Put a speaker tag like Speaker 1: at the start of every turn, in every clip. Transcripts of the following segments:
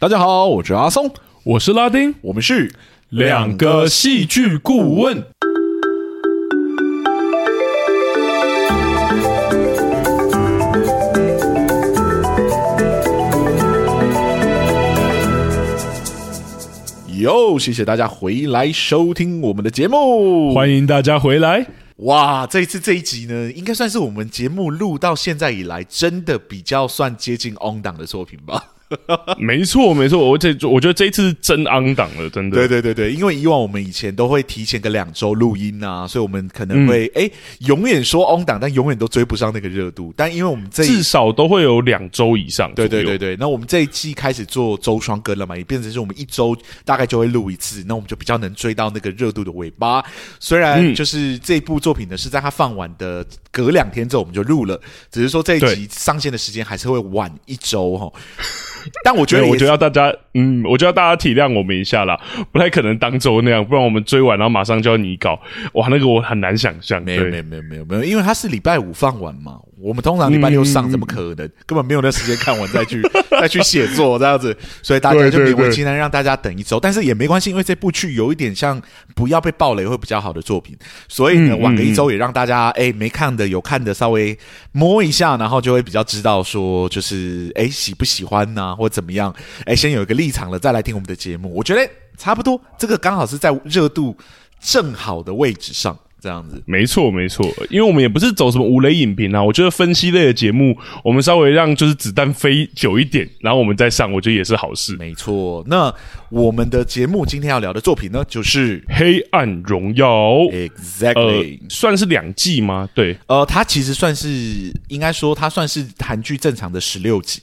Speaker 1: 大家好，我是阿松，
Speaker 2: 我是拉丁，
Speaker 1: 我们是
Speaker 2: 两个戏剧顾问。
Speaker 1: 哟，谢谢大家回来收听我们的节目，
Speaker 2: 欢迎大家回来。
Speaker 1: 哇，这一次这一集呢，应该算是我们节目录到现在以来，真的比较算接近 on 档的作品吧。
Speaker 2: 没错，没错，我这我觉得这一次是真 on 档了，真的。
Speaker 1: 对对对对，因为以往我们以前都会提前个两周录音啊，所以我们可能会哎、嗯，永远说 on 档，但永远都追不上那个热度。但因为我们这
Speaker 2: 至少都会有两周以上。
Speaker 1: 对对对对，那我们这一季开始做周双更了嘛，也变成是我们一周大概就会录一次，那我们就比较能追到那个热度的尾巴。虽然就是这部作品呢是在它放完的隔两天之后我们就录了，只是说这一集上线的时间还是会晚一周哈。但我觉得，我觉得要大家，
Speaker 2: 嗯，我觉得要大家体谅我们一下啦，不太可能当周那样，不然我们追完然后马上就要拟稿，哇，那个我很难想象。
Speaker 1: 没有，没有，没有，没有，没有，因为他是礼拜五放完嘛。我们通常礼拜六上，怎么可能？嗯、根本没有那时间看完再去 再去写作这样子，所以大家就勉为其难让大家等一周，但是也没关系，因为这部剧有一点像不要被暴雷会比较好的作品，所以呢，晚个一周也让大家哎、欸、没看的有看的稍微摸一下，然后就会比较知道说就是哎、欸、喜不喜欢呐、啊，或怎么样，哎、欸、先有一个立场了再来听我们的节目，我觉得差不多，这个刚好是在热度正好的位置上。这样子，
Speaker 2: 没错没错，因为我们也不是走什么无雷影评啊，我觉得分析类的节目，我们稍微让就是子弹飞久一点，然后我们再上，我觉得也是好事。
Speaker 1: 没错，那我们的节目今天要聊的作品呢，就是《
Speaker 2: 黑暗荣耀》
Speaker 1: ，Exactly，
Speaker 2: 呃，算是两季吗？对，
Speaker 1: 呃，它其实算是应该说它算是韩剧正常的十六集。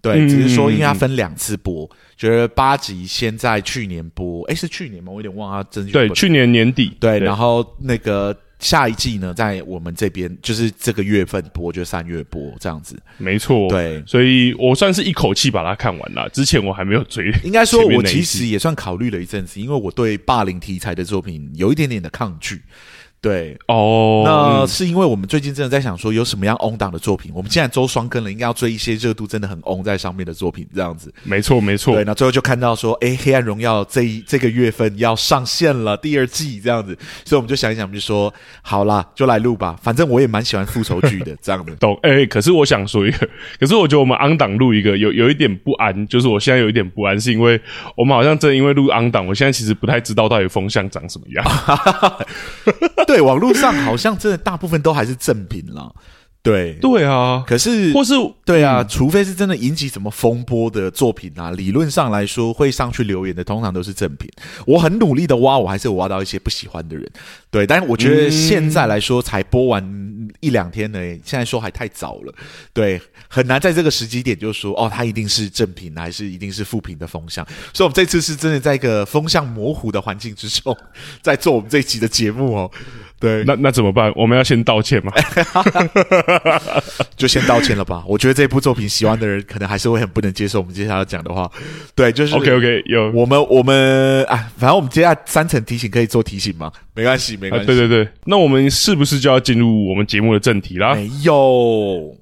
Speaker 1: 对，只是说因为它分两次播，嗯、觉得八集先在去年播，哎，是去年吗？我有点忘了它真。
Speaker 2: 对，去年年底。
Speaker 1: 对，然后那个下一季呢，在我们这边就是这个月份播，就三月播这样子。
Speaker 2: 没错，
Speaker 1: 对，
Speaker 2: 所以我算是一口气把它看完了。之前我还没有追，
Speaker 1: 应该说，我其实也算考虑了一阵子，因为我对霸凌题材的作品有一点点的抗拒。对
Speaker 2: 哦，
Speaker 1: 那是因为我们最近真的在想说，有什么样 on 档的作品？我们既然周双更了，应该要追一些热度真的很 on 在上面的作品，这样子。
Speaker 2: 没错，没错。
Speaker 1: 对，那最后就看到说，哎，《黑暗荣耀》这一这个月份要上线了第二季，这样子，所以我们就想一想，我们就说，好啦，就来录吧。反正我也蛮喜欢复仇剧的，这样的。
Speaker 2: 懂？哎，可是我想说一个，可是我觉得我们 on 档录一个有有一点不安，就是我现在有一点不安，是因为我们好像真的因为录 on 档，我现在其实不太知道到底风向长什么样。
Speaker 1: 对，网络上。好像真的大部分都还是正品了，对。
Speaker 2: 对啊，
Speaker 1: 可是
Speaker 2: 或是
Speaker 1: 对啊，嗯，除非是真的引起什么风波的作品啊，理论上来说会上去留言的，通常都是正品。我很努力的挖，我还是有挖到一些不喜欢的人，对，但是我觉得现在来说才播完一两天呢，现在说还太早了，对，很难在这个时机点就说哦，它一定是正品还是一定是负评的风向，所以我们这次是真的在一个风向模糊的环境之中，在做我们这一集的节目哦。对，
Speaker 2: 那那怎么办？我们要先道歉吗？
Speaker 1: 就先道歉了吧。我觉得这部作品喜欢的人可能还是会很不能接受我们接下来要讲的话。对，就是
Speaker 2: OK OK，有
Speaker 1: 我们我们啊，反正我们接下来三层提醒可以做提醒吗？没关系，没关系、啊。对对对，
Speaker 2: 那我们是不是就要进入我们节目的正题啦？
Speaker 1: 没有，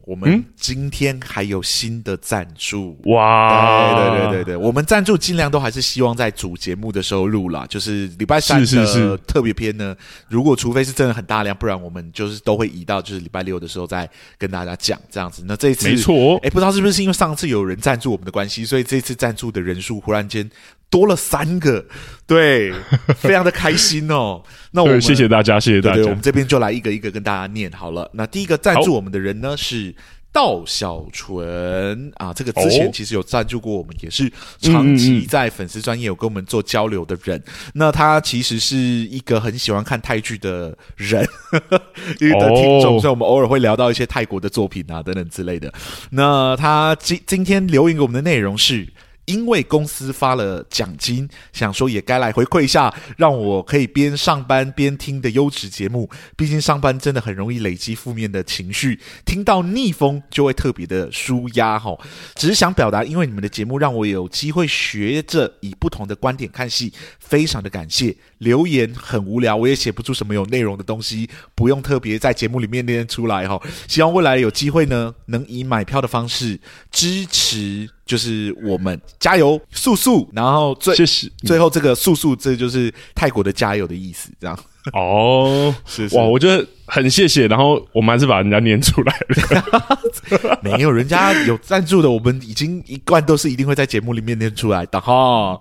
Speaker 1: 我们今天还有新的赞助、
Speaker 2: 嗯、哇！
Speaker 1: 对对对对对，我们赞助尽量都还是希望在主节目的时候录啦，就是礼拜三的特别篇呢。是是是，如果除非是真的很大量，不然我们就是都会移到就是礼拜六的时候再跟大家讲这样子。那这一次
Speaker 2: 没错，
Speaker 1: 哎，不知道是不是因为上次有人赞助我们的关系，所以这次赞助的人数忽然间多了三个，对，非常的开心哦。那我们
Speaker 2: 谢谢大家，谢谢大家。
Speaker 1: 对对，我们这边就来一个一个跟大家念好了。那第一个赞助我们的人呢是。道小纯啊，这个之前其实有赞助过我们，也是长期在粉丝专业有跟我们做交流的人。那他其实是一个很喜欢看泰剧的人，一个听众，所以我们偶尔会聊到一些泰国的作品啊等等之类的。那他今今天留言给我们的内容是。因为公司发了奖金，想说也该来回馈一下，让我可以边上班边听的优质节目。毕竟上班真的很容易累积负面的情绪，听到逆风就会特别的舒压哈。只是想表达，因为你们的节目让我有机会学着以不同的观点看戏，非常的感谢。留言很无聊，我也写不出什么有内容的东西，不用特别在节目里面念出来哈。希望未来有机会呢，能以买票的方式支持。就是我们加油素素，然后最
Speaker 2: 谢谢
Speaker 1: 最后这个速速，这就是泰国的加油的意思，这样。
Speaker 2: 哦，
Speaker 1: 是是
Speaker 2: 哇，我觉得很谢谢，然后我们还是把人家念出来了。
Speaker 1: 没有，人家有赞助的，我们已经一贯都是一定会在节目里面念出来的哈。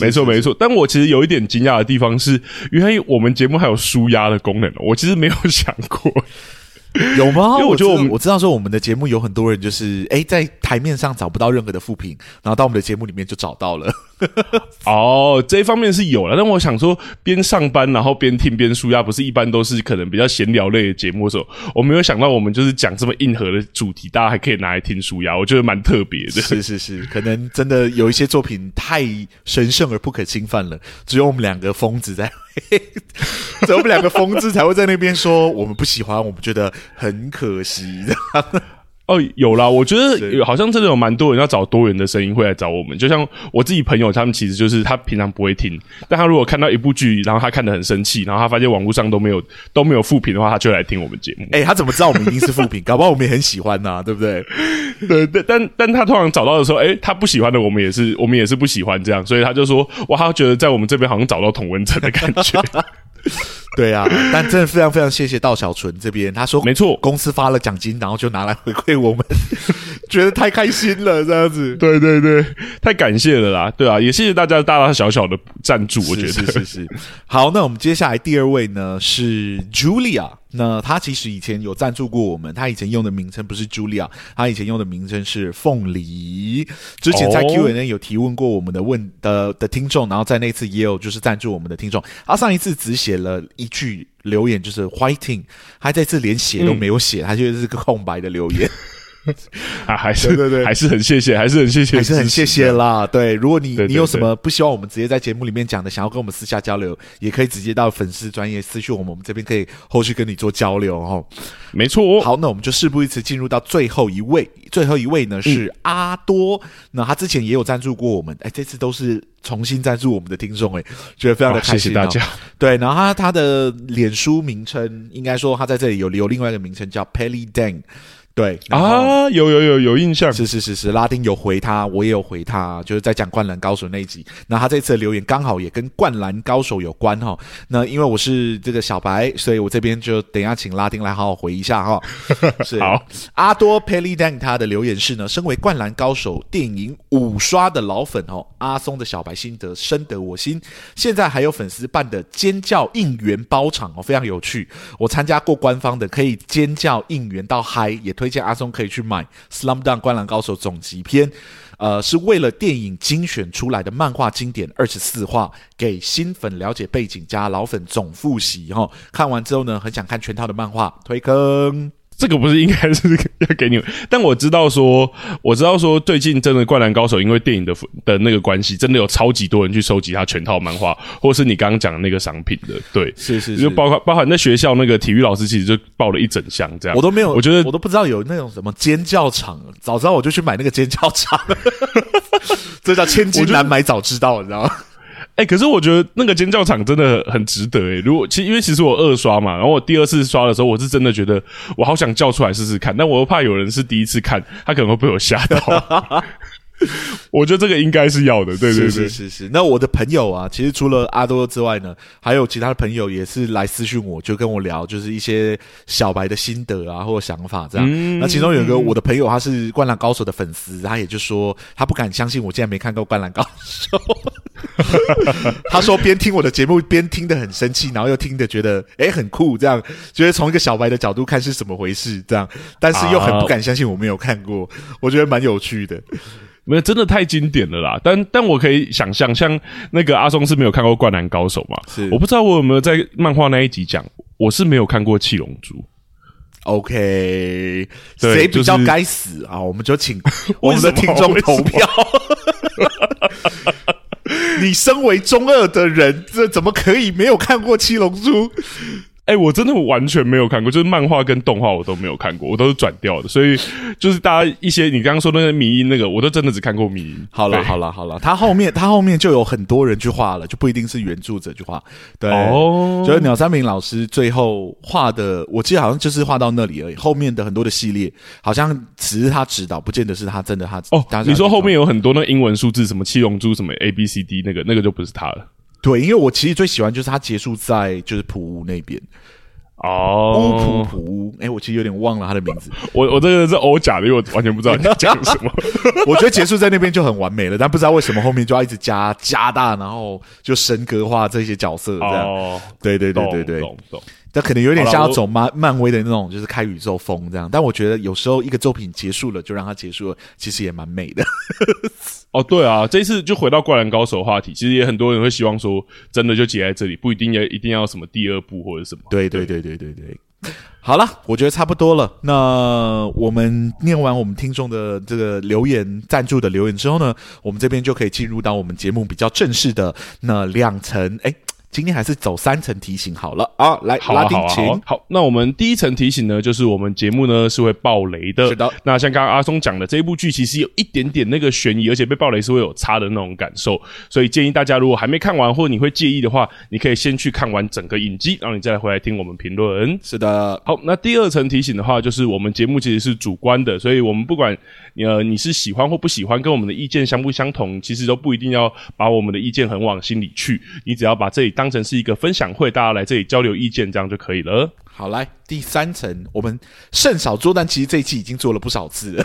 Speaker 2: 没错没错，但我其实有一点惊讶的地方是，原来我们节目还有舒压的功能，我其实没有想过。
Speaker 1: 有吗？
Speaker 2: 因为我觉得我们
Speaker 1: 我知道说我们的节目有很多人就是哎，在台面上找不到任何的副品，然后到我们的节目里面就找到了。
Speaker 2: 哦，这一方面是有了，但我想说，边上班然后边听边舒压，不是一般都是可能比较闲聊类的节目的时候，我没有想到我们就是讲这么硬核的主题，大家还可以拿来听舒压，我觉得蛮特别的。
Speaker 1: 是是是，可能真的有一些作品太神圣而不可侵犯了，只有我们两个疯子在。只有我们两个疯子才会在那边说我们不喜欢，我们觉得很可惜。
Speaker 2: 哦，有啦，我觉得好像真的有蛮多人要找多元的声音会来找我们。就像我自己朋友，他们其实就是他平常不会听，但他如果看到一部剧，然后他看得很生气，然后他发现网络上都没有都没有复评的话，他就来听我们节目。
Speaker 1: 哎、欸，他怎么知道我们一定是复评？搞不好我们也很喜欢呐、啊，对不对？
Speaker 2: 对对，但但他通常找到的时候，哎、欸，他不喜欢的，我们也是我们也是不喜欢这样，所以他就说，哇，他觉得在我们这边好像找到同温层的感觉。
Speaker 1: 对啊，但真的非常非常谢谢道小纯这边，他说
Speaker 2: 没错，
Speaker 1: 公司发了奖金，然后就拿来回馈我们，觉得太开心了，这样子。
Speaker 2: 对对对，太感谢了啦，对啊，也谢谢大家大大小小的赞助，我觉得
Speaker 1: 是是是是。好，那我们接下来第二位呢是 Julia。那他其实以前有赞助过我们，他以前用的名称不是 Julia，他以前用的名称是凤梨。之前在 Q&A 有提问过我们的问的的听众，然后在那次也有就是赞助我们的听众。他上一次只写了一句留言，就是 Whiting，他这次连写都没有写，嗯、他就是个空白的留言。
Speaker 2: 啊，还是
Speaker 1: 对对对，
Speaker 2: 还是很谢谢，还是很谢谢，
Speaker 1: 还是很谢谢啦。对，如果你你有什么不希望我们直接在节目里面讲的，想要跟我们私下交流，也可以直接到粉丝专业私讯我们，我们这边可以后续跟你做交流哦。
Speaker 2: 没错，
Speaker 1: 好，那我们就事不宜迟，进入到最后一位，最后一位呢是阿多，嗯、那他之前也有赞助过我们，哎，这次都是重新赞助我们的听众，哎，觉得非常的开心，哦，
Speaker 2: 谢谢大家。
Speaker 1: 对，然后他他的脸书名称，应该说他在这里有留另外一个名称叫 Pelly Dang。对
Speaker 2: 啊，有有有有印象，
Speaker 1: 是是是是，拉丁有回他，我也有回他，就是在讲《灌篮高手》那一集。那他这次的留言刚好也跟《灌篮高手》有关哈。那因为我是这个小白，所以我这边就等一下请拉丁来好好回一下哈。是
Speaker 2: 好，
Speaker 1: 阿多 Pelly Dang 他的留言是呢，身为《灌篮高手》电影五刷的老粉哦，阿松的小白心得深得我心。现在还有粉丝办的尖叫应援包场哦，非常有趣。我参加过官方的，可以尖叫应援到嗨也。推荐阿松可以去买《Slam Dunk 灌篮高手》总集篇，呃，是为了电影精选出来的漫画经典二十四话，给新粉了解背景加老粉总复习哈。看完之后呢，很想看全套的漫画，推坑。
Speaker 2: 这个不是应该是要给你们，但我知道说，我知道说，最近真的《灌篮高手》因为电影的的那个关系，真的有超级多人去收集他全套漫画，或是你刚刚讲的那个商品的，对，
Speaker 1: 是是是，
Speaker 2: 就包括包含在学校那个体育老师其实就抱了一整箱这样，
Speaker 1: 我都没有，
Speaker 2: 我觉得
Speaker 1: 我都不知道有那种什么尖叫场，早知道我就去买那个尖叫场，这叫千金难买早知道，你知道吗？
Speaker 2: 哎、欸，可是我觉得那个尖叫场真的很值得哎、欸。如果其实因为其实我二刷嘛，然后我第二次刷的时候，我是真的觉得我好想叫出来试试看，但我又怕有人是第一次看，他可能会被我吓到。我觉得这个应该是要的，对对对，
Speaker 1: 是是是是。那我的朋友啊，其实除了阿多之外呢，还有其他的朋友也是来私讯我，就跟我聊，就是一些小白的心得啊，或者想法这样。嗯、那其中有一个我的朋友，他是《灌篮高手》的粉丝，他也就说他不敢相信我竟然没看过《灌篮高手》。他说边听我的节目边听得很生气，然后又听得觉得诶很酷，这样觉得从一个小白的角度看是怎么回事这样，但是又很不敢相信我没有看过，我觉得蛮有趣的。
Speaker 2: 没有，真的太经典了啦！但但我可以想象，像那个阿松是没有看过《灌篮高手》嘛？
Speaker 1: 是，
Speaker 2: 我不知道我有没有在漫画那一集讲，我是没有看过《七龙珠》。
Speaker 1: OK，谁比较该死、就是、啊？我们就请我们的 听众投票。你身为中二的人，这怎么可以没有看过《七龙珠》？
Speaker 2: 哎、欸，我真的完全没有看过，就是漫画跟动画我都没有看过，我都是转掉的。所以就是大家一些你刚刚说的那个迷因那个，我都真的只看过迷因。
Speaker 1: 好了好了好了，他后面他后面就有很多人去画了，就不一定是原著者去画。对，哦，就是鸟山明老师最后画的，我记得好像就是画到那里而已。后面的很多的系列，好像只是他指导，不见得是他真的他。哦，
Speaker 2: 你说后面有很多那英文数字，什么七龙珠，什么 A B C D，那个那个就不是他了。
Speaker 1: 对，因为我其实最喜欢就是他结束在就是普屋那边
Speaker 2: 哦，
Speaker 1: 乌普普屋，哎，我其实有点忘了他的名字。
Speaker 2: 我我这个是欧假的，因为我完全不知道你讲什么。
Speaker 1: 我觉得结束在那边就很完美了，但不知道为什么后面就要一直加加大，然后就神格化这些角色这样。哦，对对对对对，懂懂。这可能有点像要走漫漫威的那种，就是开宇宙风这样。但我觉得有时候一个作品结束了，就让它结束了，其实也蛮美的。
Speaker 2: 哦，对啊，这一次就回到《灌篮高手》话题，其实也很多人会希望说，真的就结在这里，不一定要一定要什么第二部或者什么。
Speaker 1: 对对对对对对，对。好了，我觉得差不多了。那我们念完我们听众的这个留言赞助的留言之后呢，我们这边就可以进入到我们节目比较正式的那两层。哎。今天还是走三层提醒好了啊！来，
Speaker 2: 好啊，
Speaker 1: 拉丁琴。
Speaker 2: 好，好，那我们第一层提醒呢，就是我们节目呢是会爆雷的。
Speaker 1: 是的。
Speaker 2: 那像刚刚阿松讲的，这一部剧其实有一点点那个悬疑，而且被爆雷是会有差的那种感受。所以建议大家，如果还没看完或者你会介意的话，你可以先去看完整个影集，然后你再回来听我们评论。
Speaker 1: 是的。
Speaker 2: 好，那第二层提醒的话，就是我们节目其实是主观的，所以我们不管呃你是喜欢或不喜欢，跟我们的意见相不相同，其实都不一定要把我们的意见很往心里去。你只要把这里当成是一个分享。想会大家来这里交流意见，这样就可以了。
Speaker 1: 好，来第三层，我们甚少做，但其实这一期已经做了不少次了。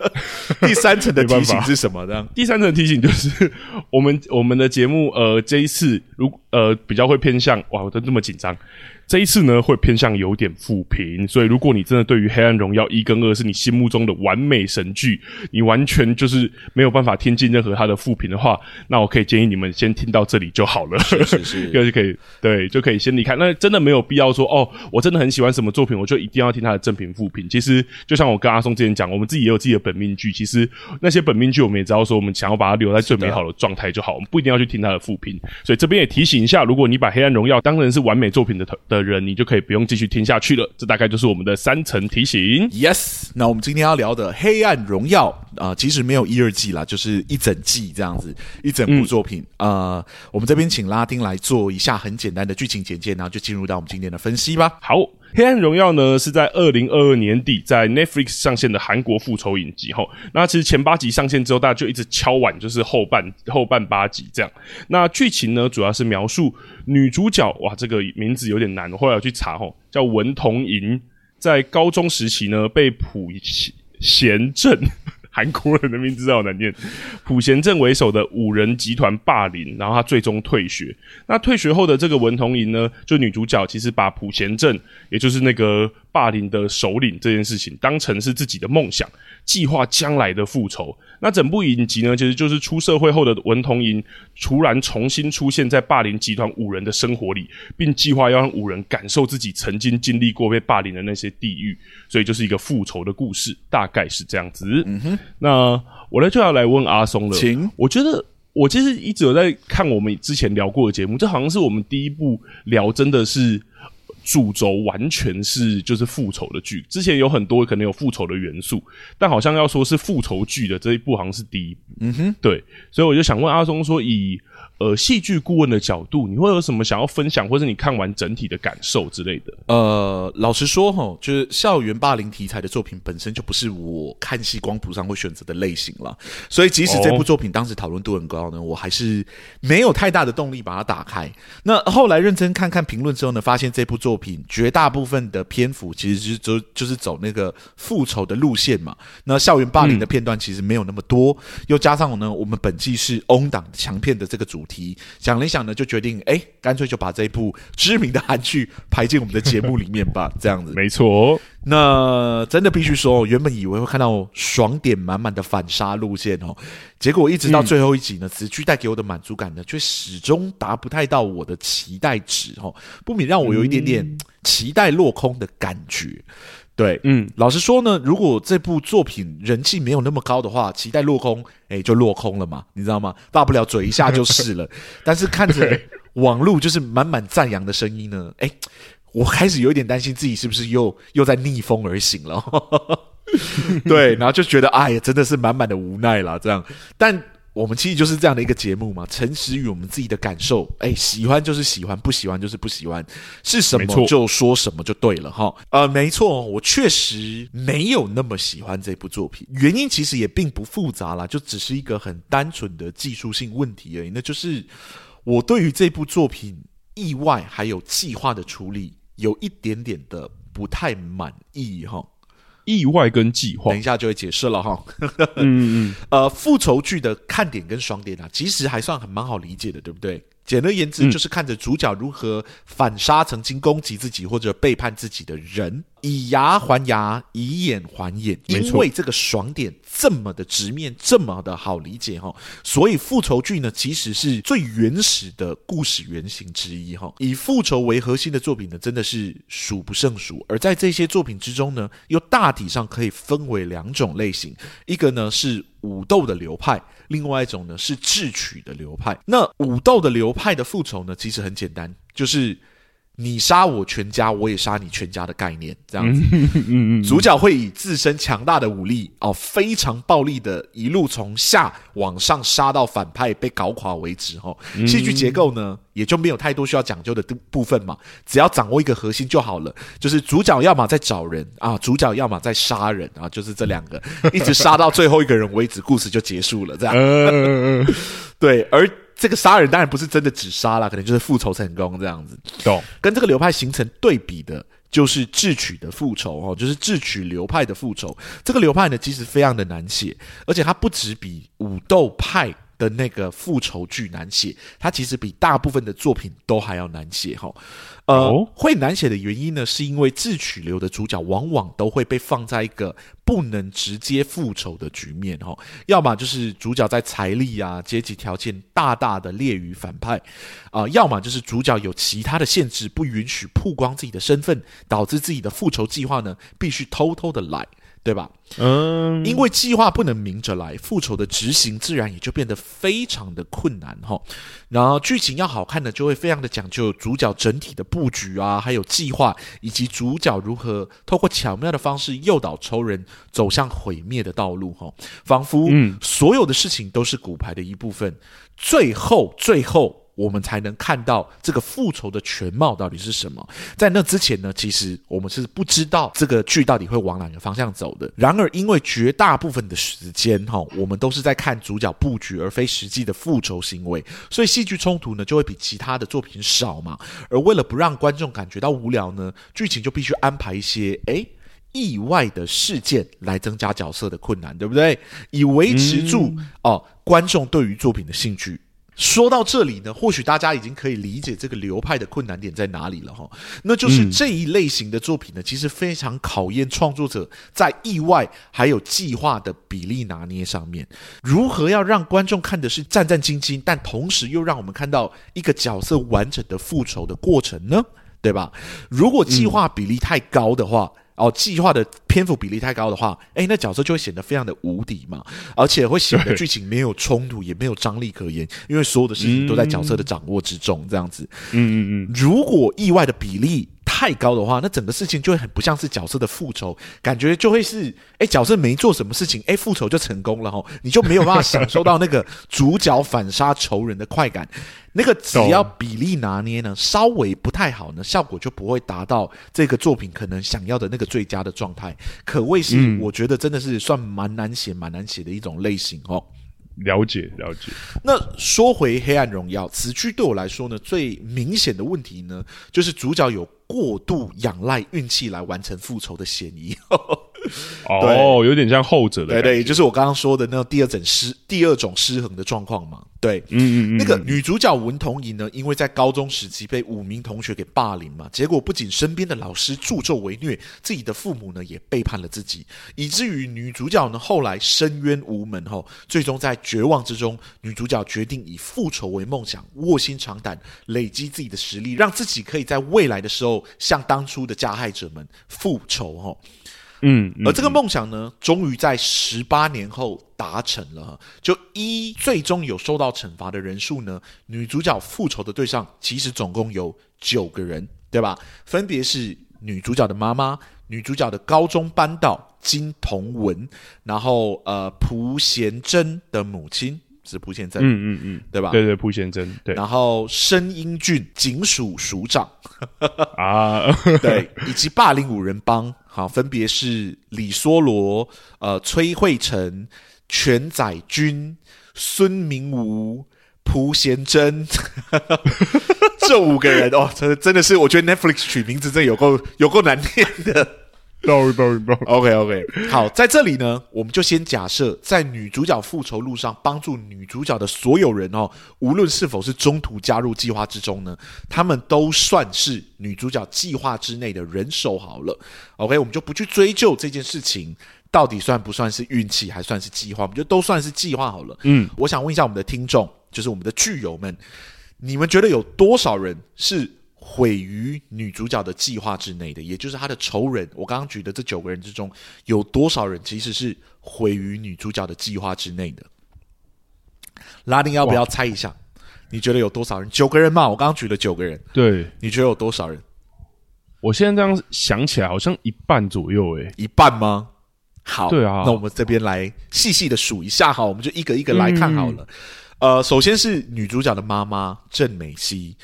Speaker 1: 第三层的提醒是什么呢？
Speaker 2: 第三层提醒就是我们我们的节目，呃，这一次如呃比较会偏向，哇，我都这么紧张。这一次呢，会偏向有点负评，所以如果你真的对于《黑暗荣耀》一跟二是你心目中的完美神剧，你完全就是没有办法听进任何它的负评的话，那我可以建议你们先听到这里就好了，
Speaker 1: 是是是，
Speaker 2: 就可以对，就可以先离开。那真的没有必要说哦，我真的很喜欢什么作品，我就一定要听他的正评负评。其实就像我跟阿松之前讲，我们自己也有自己的本命剧，其实那些本命剧我们也知道说，我们想要把它留在最美好的状态就好，我们不一定要去听它的负评。所以这边也提醒一下，如果你把《黑暗荣耀》当成是完美作品的的人，你就可以不用。继续听下去了，这大概就是我们的三层提醒。
Speaker 1: Yes，那我们今天要聊的《黑暗荣耀》啊、呃，其实没有一二季啦，就是一整季这样子，一整部作品。啊、嗯呃，我们这边请拉丁来做一下很简单的剧情简介，然后就进入到我们今天的分析吧。
Speaker 2: 好，《黑暗荣耀》呢是在二零二二年底在 Netflix 上线的韩国复仇影集。吼，那其实前八集上线之后，大家就一直敲碗，就是后半后半八集这样。那剧情呢，主要是描述。女主角哇，这个名字有点难，后来要去查吼，叫文同银，在高中时期呢，被朴贤正。韩国人的名字好难念，朴贤镇为首的五人集团霸凌，然后他最终退学。那退学后的这个文同莹呢，就女主角其实把朴贤镇，也就是那个霸凌的首领这件事情，当成是自己的梦想，计划将来的复仇。那整部影集呢，其实就是出社会后的文童莹突然重新出现在霸凌集团五人的生活里，并计划要让五人感受自己曾经经历过被霸凌的那些地狱，所以就是一个复仇的故事，大概是这样子。嗯哼，那我呢就要来问阿松了。请，我觉得我其实一直有在看我们之前聊过的节目，这好像是我们第一部聊，真的是。主轴完全是就是复仇的剧，之前有很多可能有复仇的元素，但好像要说是复仇剧的这一部好像是第一部，嗯哼，对，所以我就想问阿松说以。呃，戏剧顾问的角度，你会有什么想要分享，或者你看完整体的感受之类的？
Speaker 1: 呃，老实说哈，就是校园霸凌题材的作品本身就不是我看戏光谱上会选择的类型了，所以即使这部作品当时讨论度很高呢，我还是没有太大的动力把它打开。那后来认真看看评论之后呢，发现这部作品绝大部分的篇幅其实是就就是走那个复仇的路线嘛。那校园霸凌的片段其实没有那么多，又加上呢，我们本季是 on 档强片的这个主。题想了一想呢，就决定哎，干脆就把这一部知名的韩剧排进我们的节目里面吧。这样子，
Speaker 2: 没错。
Speaker 1: 那真的必须说，原本以为会看到爽点满满的反杀路线哦，结果一直到最后一集呢，此剧带给我的满足感呢，却始终达不太到我的期待值哦，不免让我有一点点期待落空的感觉。对，嗯，老实说呢，如果这部作品人气没有那么高的话，期待落空，哎，就落空了嘛，你知道吗？大不了嘴一下就是了。但是看着网络就是满满赞扬的声音呢，哎，我开始有一点担心自己是不是又又在逆风而行了。对，然后就觉得哎呀，真的是满满的无奈啦。这样，但。我们其实就是这样的一个节目嘛，诚实于我们自己的感受。哎，喜欢就是喜欢，不喜欢就是不喜欢，是什么就说什么就对了哈。呃，没错，我确实没有那么喜欢这部作品，原因其实也并不复杂啦，就只是一个很单纯的技术性问题而已。那就是我对于这部作品意外还有计划的处理有一点点的不太满意哈。
Speaker 2: 意外跟计划，
Speaker 1: 等一下就会解释了哈。
Speaker 2: 嗯嗯，
Speaker 1: 呃，复仇剧的看点跟爽点啊，其实还算很蛮好理解的，对不对？简而言之，就是看着主角如何反杀曾经攻击自己或者背叛自己的人，以牙还牙，以眼还眼。因为这个爽点这么的直面，这么的好理解哈，所以复仇剧呢，其实是最原始的故事原型之一哈。以复仇为核心的作品呢，真的是数不胜数。而在这些作品之中呢，又大体上可以分为两种类型，一个呢是武斗的流派。另外一种呢是智取的流派。那武斗的流派的复仇呢，其实很简单，就是。你杀我全家，我也杀你全家的概念，这样子。嗯嗯嗯、主角会以自身强大的武力哦，非常暴力的，一路从下往上杀到反派被搞垮为止。哈、哦，戏剧结构呢，也就没有太多需要讲究的部分嘛，只要掌握一个核心就好了。就是主角要么在找人啊，主角要么在杀人啊，就是这两个，一直杀到最后一个人为止，故事就结束了。这样，嗯 对，而。这个杀人当然不是真的只杀了，可能就是复仇成功这样子。懂。跟这个流派形成对比的，就是智取的复仇哦，就是智取流派的复仇。这个流派呢，其实非常的难写，而且它不止比武斗派的那个复仇剧难写，它其实比大部分的作品都还要难写哈。呃，哦、会难写的原因呢，是因为智取流的主角往往都会被放在一个不能直接复仇的局面哈，要么就是主角在财力啊、阶级条件大大的劣于反派啊、呃，要么就是主角有其他的限制，不允许曝光自己的身份，导致自己的复仇计划呢必须偷偷的来。对吧？嗯，因为计划不能明着来，复仇的执行自然也就变得非常的困难哈。然后剧情要好看的，就会非常的讲究主角整体的布局啊，还有计划，以及主角如何透过巧妙的方式诱导仇人走向毁灭的道路哈。仿佛所有的事情都是骨牌的一部分，最后，最后。我们才能看到这个复仇的全貌到底是什么。在那之前呢，其实我们是不知道这个剧到底会往哪个方向走的。然而，因为绝大部分的时间哈，我们都是在看主角布局，而非实际的复仇行为，所以戏剧冲突呢就会比其他的作品少嘛。而为了不让观众感觉到无聊呢，剧情就必须安排一些诶意外的事件来增加角色的困难，对不对？以维持住哦观众对于作品的兴趣。说到这里呢，或许大家已经可以理解这个流派的困难点在哪里了哈。那就是这一类型的作品呢，其实非常考验创作者在意外还有计划的比例拿捏上面，如何要让观众看的是战战兢兢，但同时又让我们看到一个角色完整的复仇的过程呢？对吧？如果计划比例太高的话。哦，计划的篇幅比例太高的话，哎，那角色就会显得非常的无敌嘛，而且会显得剧情没有冲突，也没有张力可言，因为所有的事情都在角色的掌握之中，这样子。嗯嗯嗯。如果意外的比例太高的话，那整个事情就会很不像是角色的复仇，感觉就会是，诶，角色没做什么事情，诶，复仇就成功了哈，你就没有办法享受到那个主角反杀仇人的快感。那个只要比例拿捏呢，稍微不太好呢，效果就不会达到这个作品可能想要的那个最佳的状态，可谓是我觉得真的是算蛮难写、蛮难写的一种类型哦。
Speaker 2: 了解了解。
Speaker 1: 那说回《黑暗荣耀》，此剧对我来说呢，最明显的问题呢，就是主角有过度仰赖运气来完成复仇的嫌疑。
Speaker 2: 哦，有点像后者的，
Speaker 1: 对对，就是我刚刚说的那第二种失第二种失衡的状况嘛。对，嗯嗯嗯，那个女主角文同珢呢，因为在高中时期被五名同学给霸凌嘛，结果不仅身边的老师助纣为虐，自己的父母呢也背叛了自己，以至于女主角呢后来深渊无门后，最终在绝望之中，女主角决定以复仇为梦想，卧薪尝胆，累积自己的实力，让自己可以在未来的时候向当初的加害者们复仇哈。嗯，而这个梦想呢，终于在十八年后达成了。就一最终有受到惩罚的人数呢，女主角复仇的对象其实总共有九个人。对吧？分别是女主角的妈妈、女主角的高中班导金童文，然后呃朴贤珍的母亲是朴贤珍，
Speaker 2: 嗯嗯嗯，
Speaker 1: 对吧？
Speaker 2: 对对，朴贤珍，对。
Speaker 1: 然后申英俊警署署长
Speaker 2: 啊，
Speaker 1: 对，以及霸凌五人帮，好，分别是李梭罗、呃崔慧成、全宰君、孙明吴、朴贤珍。这五个人哦，真的真的是，我觉得 Netflix 取名字真的有够有够难念的。
Speaker 2: No no no。
Speaker 1: OK OK，好，在这里呢，我们就先假设，在女主角复仇路上帮助女主角的所有人哦，无论是否是中途加入计划之中呢，他们都算是女主角计划之内的人手好了。OK，我们就不去追究这件事情到底算不算是运气，还算是计划，我们就都算是计划好了。嗯，我想问一下我们的听众，就是我们的剧友们。你们觉得有多少人是毁于女主角的计划之内的？也就是她的仇人。我刚刚举的这九个人之中，有多少人其实是毁于女主角的计划之内的？拉丁要不要猜一下？你觉得有多少人？九个人嘛，我刚刚举了九个人。
Speaker 2: 对，
Speaker 1: 你觉得有多少人？
Speaker 2: 我现在这样想起来，好像一半左右。诶，
Speaker 1: 一半吗？好，
Speaker 2: 对啊。
Speaker 1: 那我们这边来细细的数一下，哈，我们就一个一个来看好了。嗯呃，首先是女主角的妈妈郑美熙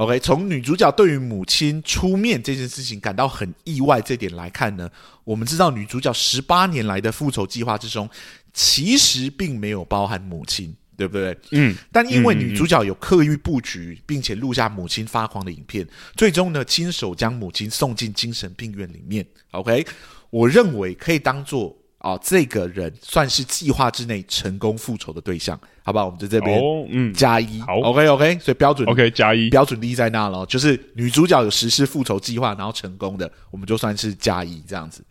Speaker 1: ，OK，从女主角对于母亲出面这件事情感到很意外这点来看呢，我们知道女主角十八年来的复仇计划之中，其实并没有包含母亲，对不对？嗯，但因为女主角有刻意布局，并且录下母亲发狂的影片，最终呢，亲手将母亲送进精神病院里面，OK，我认为可以当做。啊、哦，这个人算是计划之内成功复仇的对象，好不好？我们在这边，
Speaker 2: 哦，嗯，
Speaker 1: 加一，
Speaker 2: 好
Speaker 1: ，OK OK，所以标准
Speaker 2: ，OK 加一，
Speaker 1: 标准立在那了，就是女主角有实施复仇计划，然后成功的，我们就算是加一这样子。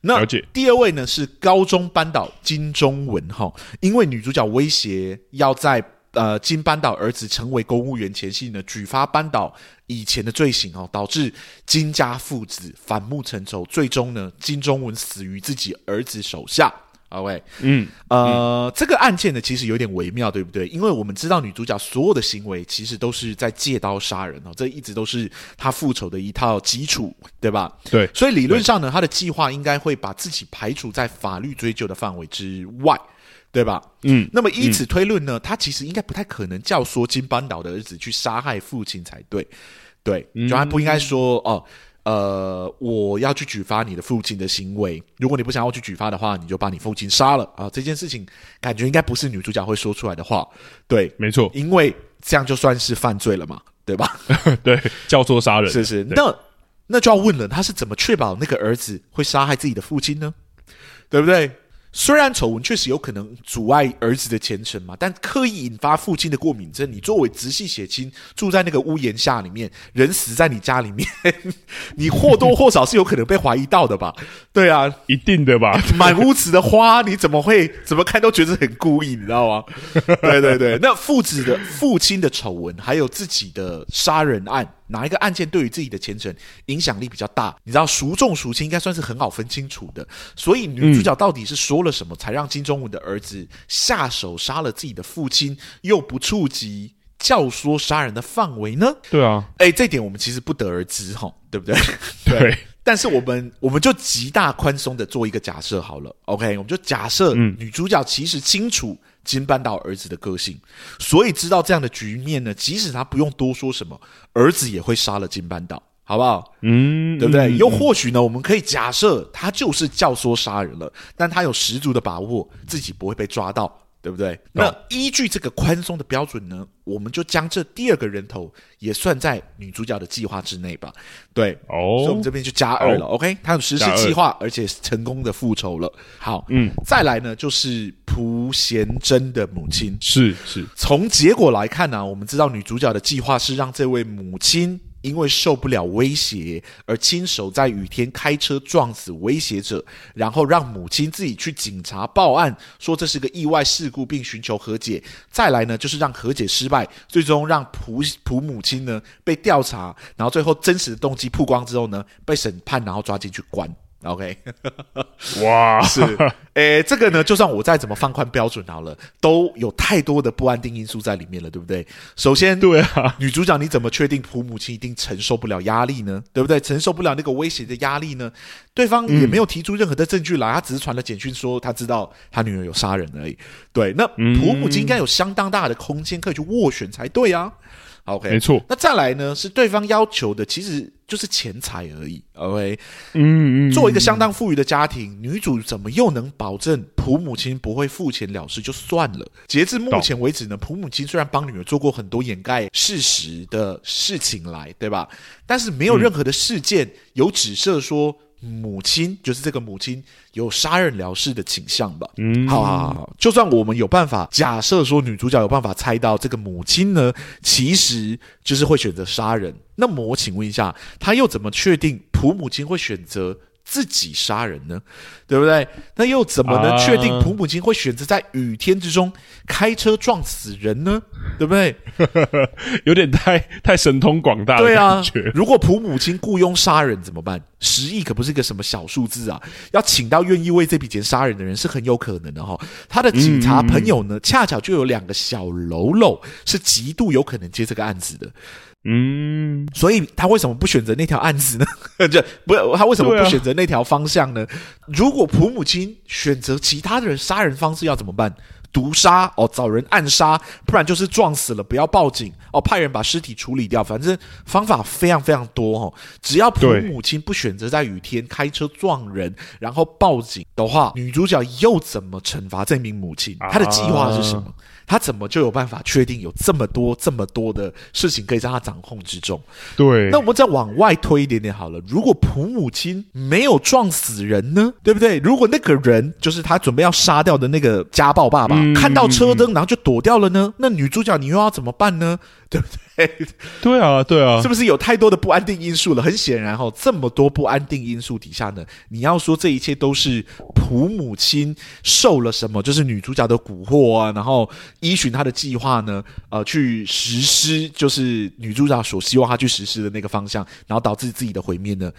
Speaker 1: 那第二位呢是高中班导金钟文哈，因为女主角威胁要在。呃，金班导儿子成为公务员前夕呢，举发班导以前的罪行哦，导致金家父子反目成仇，最终呢，金钟文死于自己儿子手下。啊喂嗯，呃，嗯、这个案件呢，其实有点微妙，对不对？因为我们知道女主角所有的行为其实都是在借刀杀人哦，这一直都是她复仇的一套基础，对吧？
Speaker 2: 对，
Speaker 1: 所以理论上呢，她的计划应该会把自己排除在法律追究的范围之外。对吧？嗯，那么以此推论呢，嗯、他其实应该不太可能教唆金班岛的儿子去杀害父亲才对，对，嗯、就还不应该说哦，呃，我要去举发你的父亲的行为，如果你不想要去举发的话，你就把你父亲杀了啊！这件事情感觉应该不是女主角会说出来的话，对，
Speaker 2: 没错，
Speaker 1: 因为这样就算是犯罪了嘛，对吧？
Speaker 2: 对，教唆杀人，
Speaker 1: 是是，那那就要问了，他是怎么确保那个儿子会杀害自己的父亲呢？对不对？虽然丑闻确实有可能阻碍儿子的前程嘛，但刻意引发父亲的过敏症，你作为直系血亲住在那个屋檐下里面，人死在你家里面，你或多或少是有可能被怀疑到的吧？对啊，
Speaker 2: 一定的吧？
Speaker 1: 满屋子的花，你怎么会怎么看都觉得很故意，你知道吗？对对对，那父子的父亲的丑闻，还有自己的杀人案。哪一个案件对于自己的前程影响力比较大？你知道孰重孰轻，应该算是很好分清楚的。所以女主角到底是说了什么，才让金钟文的儿子下手杀了自己的父亲，又不触及教唆杀人的范围呢？
Speaker 2: 对啊，
Speaker 1: 诶，这点我们其实不得而知，哈，对不对？
Speaker 2: 对。对
Speaker 1: 但是我们我们就极大宽松的做一个假设好了，OK？我们就假设女主角其实清楚。金半岛儿子的个性，所以知道这样的局面呢，即使他不用多说什么，儿子也会杀了金半岛，好不好？嗯，对不对？嗯、又或许呢，我们可以假设他就是教唆杀人了，但他有十足的把握自己不会被抓到。对不对？那依据这个宽松的标准呢，我们就将这第二个人头也算在女主角的计划之内吧。对，哦，所以我们这边就加二了。OK，他有实施计划，而且成功的复仇了。好，嗯，再来呢，就是朴贤珍的母亲。
Speaker 2: 是是，
Speaker 1: 从结果来看呢、啊，我们知道女主角的计划是让这位母亲。因为受不了威胁而亲手在雨天开车撞死威胁者，然后让母亲自己去警察报案，说这是个意外事故，并寻求和解。再来呢，就是让和解失败，最终让普普母亲呢被调查，然后最后真实的动机曝光之后呢，被审判，然后抓进去关。OK，
Speaker 2: 哇，
Speaker 1: 是，诶，这个呢，就算我再怎么放宽标准好了，都有太多的不安定因素在里面了，对不对？首先，
Speaker 2: 对啊，
Speaker 1: 女主角你怎么确定普母亲一定承受不了压力呢？对不对？承受不了那个威胁的压力呢？对方也没有提出任何的证据来，他只是传了简讯说他知道他女儿有杀人而已。对，那普母亲应该有相当大的空间可以去斡旋才对啊。OK，
Speaker 2: 没错。
Speaker 1: 那再来呢？是对方要求的，其实就是钱财而已。OK，
Speaker 2: 嗯嗯。
Speaker 1: 作为一个相当富裕的家庭，女主怎么又能保证普母亲不会付钱了事就算了？截至目前为止呢，普母亲虽然帮女儿做过很多掩盖事实的事情来，对吧？但是没有任何的事件有指涉说。母亲就是这个母亲有杀人了事的倾向吧？嗯，好好好，就算我们有办法假设说女主角有办法猜到这个母亲呢，其实就是会选择杀人。那么我请问一下，她又怎么确定普母亲会选择？自己杀人呢，对不对？那又怎么能确定普母亲会选择在雨天之中开车撞死人呢？对不对？
Speaker 2: 有点太太神通广大的感觉。
Speaker 1: 对啊，如果普母亲雇佣杀人怎么办？十亿可不是一个什么小数字啊！要请到愿意为这笔钱杀人的人是很有可能的哈。他的警察朋友呢，恰巧就有两个小喽啰，是极度有可能接这个案子的。
Speaker 2: 嗯，
Speaker 1: 所以他为什么不选择那条案子呢？就不，他为什么不选择那条方向呢？啊、如果普母亲选择其他的人杀人方式要怎么办？毒杀哦，找人暗杀，不然就是撞死了，不要报警哦，派人把尸体处理掉。反正方法非常非常多哦。只要普母亲不选择在雨天开车撞人，然后报警的话，女主角又怎么惩罚这名母亲？她的计划是什么？啊他怎么就有办法确定有这么多这么多的事情可以在他掌控之中？
Speaker 2: 对，
Speaker 1: 那我们再往外推一点点好了。如果普母亲没有撞死人呢？对不对？如果那个人就是他准备要杀掉的那个家暴爸爸，嗯、看到车灯然后就躲掉了呢？那女主角你又要怎么办呢？对不对？
Speaker 2: 对啊，对啊，
Speaker 1: 是不是有太多的不安定因素了？很显然，哈，这么多不安定因素底下呢，你要说这一切都是普母亲受了什么，就是女主角的蛊惑啊，然后依循她的计划呢，呃，去实施，就是女主角所希望她去实施的那个方向，然后导致自己的毁灭呢？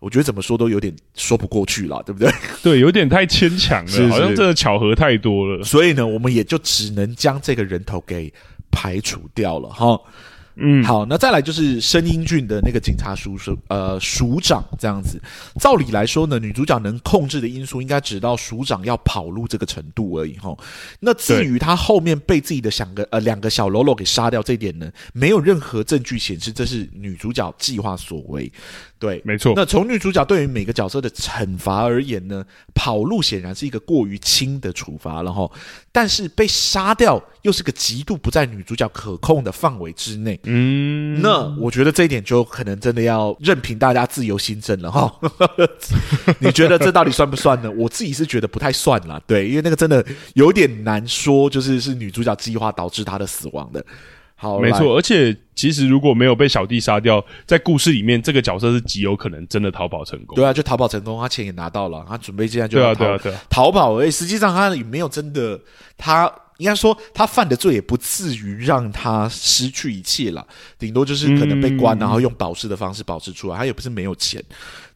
Speaker 1: 我觉得怎么说都有点说不过去了，对不对？
Speaker 2: 对，有点太牵强了，是是好像真的巧合太多了。
Speaker 1: 所以呢，我们也就只能将这个人头给。排除掉了哈，嗯，好，那再来就是申英俊的那个警察署署，呃，署长这样子。照理来说呢，女主角能控制的因素应该只到署长要跑路这个程度而已哈。那至于他后面被自己的两个呃两个小喽啰给杀掉这一点呢，没有任何证据显示这是女主角计划所为。对，
Speaker 2: 没错。
Speaker 1: 那从女主角对于每个角色的惩罚而言呢，跑路显然是一个过于轻的处罚了哈。但是被杀掉又是个极度不在女主角可控的范围之内。嗯，那我觉得这一点就可能真的要任凭大家自由心证了哈。你觉得这到底算不算呢？我自己是觉得不太算啦。对，因为那个真的有点难说，就是是女主角计划导致她的死亡的。好，
Speaker 2: 没错，而且其实如果没有被小弟杀掉，在故事里面这个角色是极有可能真的逃跑成功。
Speaker 1: 对啊，就逃跑成功，他钱也拿到了，他准备现在就要逃，
Speaker 2: 对啊，对啊，对啊，
Speaker 1: 逃跑而已。实际上他也没有真的，他应该说他犯的罪也不至于让他失去一切了，顶多就是可能被关，嗯、然后用保释的方式保释出来，他也不是没有钱。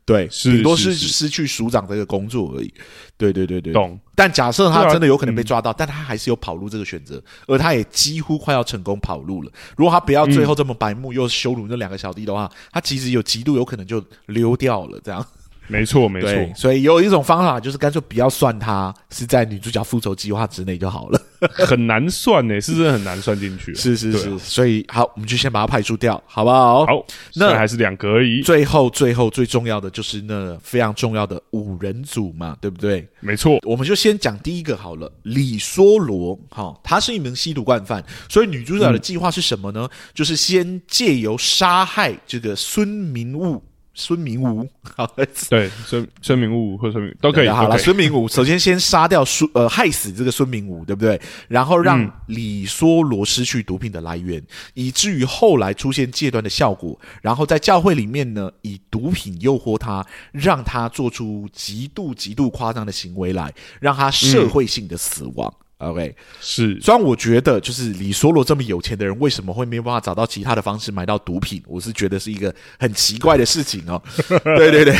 Speaker 1: 对，顶多是失去署长这个工作而已。对对对对，
Speaker 2: 懂。
Speaker 1: 但假设他真的有可能被抓到，但他还是有跑路这个选择，而他也几乎快要成功跑路了。如果他不要最后这么白目，又羞辱那两个小弟的话，他其实有极度有可能就溜掉了。这样。
Speaker 2: 没错，没错。
Speaker 1: 所以有一种方法就是干脆不要算他是在女主角复仇计划之内就好了。
Speaker 2: 很难算呢，是真的很难算进去。
Speaker 1: 是是是，啊、所以好，我们就先把它排除掉，好不好？
Speaker 2: 好，那还是两个而已。
Speaker 1: 最后，最后最重要的就是那非常重要的五人组嘛，对不对？
Speaker 2: 没错，
Speaker 1: 我们就先讲第一个好了。李梭罗，哈，他是一名吸毒惯犯，所以女主角的计划是什么呢？嗯、就是先借由杀害这个孙明悟。孙明武，好，
Speaker 2: 对，孙孙明武或孙明都可以。
Speaker 1: 好了，孙明武首先先杀掉孙，呃，害死这个孙明武，对不对？然后让李梭罗失去毒品的来源，嗯、以至于后来出现戒断的效果。然后在教会里面呢，以毒品诱惑他，让他做出极度极度夸张的行为来，让他社会性的死亡。嗯 OK，
Speaker 2: 是。
Speaker 1: 虽然我觉得，就是李梭罗这么有钱的人，为什么会没有办法找到其他的方式买到毒品？我是觉得是一个很奇怪的事情哦。对对对，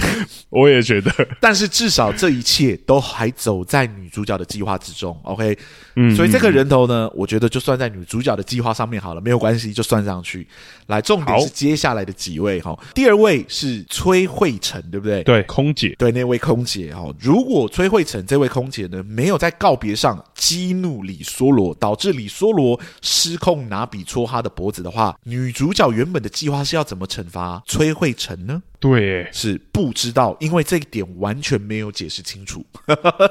Speaker 2: 我也觉得。
Speaker 1: 但是至少这一切都还走在女主角的计划之中。OK，嗯，所以这个人头呢，我觉得就算在女主角的计划上面好了，没有关系，就算上去。来，重点是接下来的几位哈。第二位是崔慧成，对不对？
Speaker 2: 对，空姐。
Speaker 1: 对，那位空姐哈。如果崔慧成这位空姐呢，没有在告别上激怒李梭罗，导致李梭罗失控拿笔戳他的脖子的话，女主角原本的计划是要怎么惩罚崔慧成呢？
Speaker 2: 对，
Speaker 1: 是不知道，因为这一点完全没有解释清楚。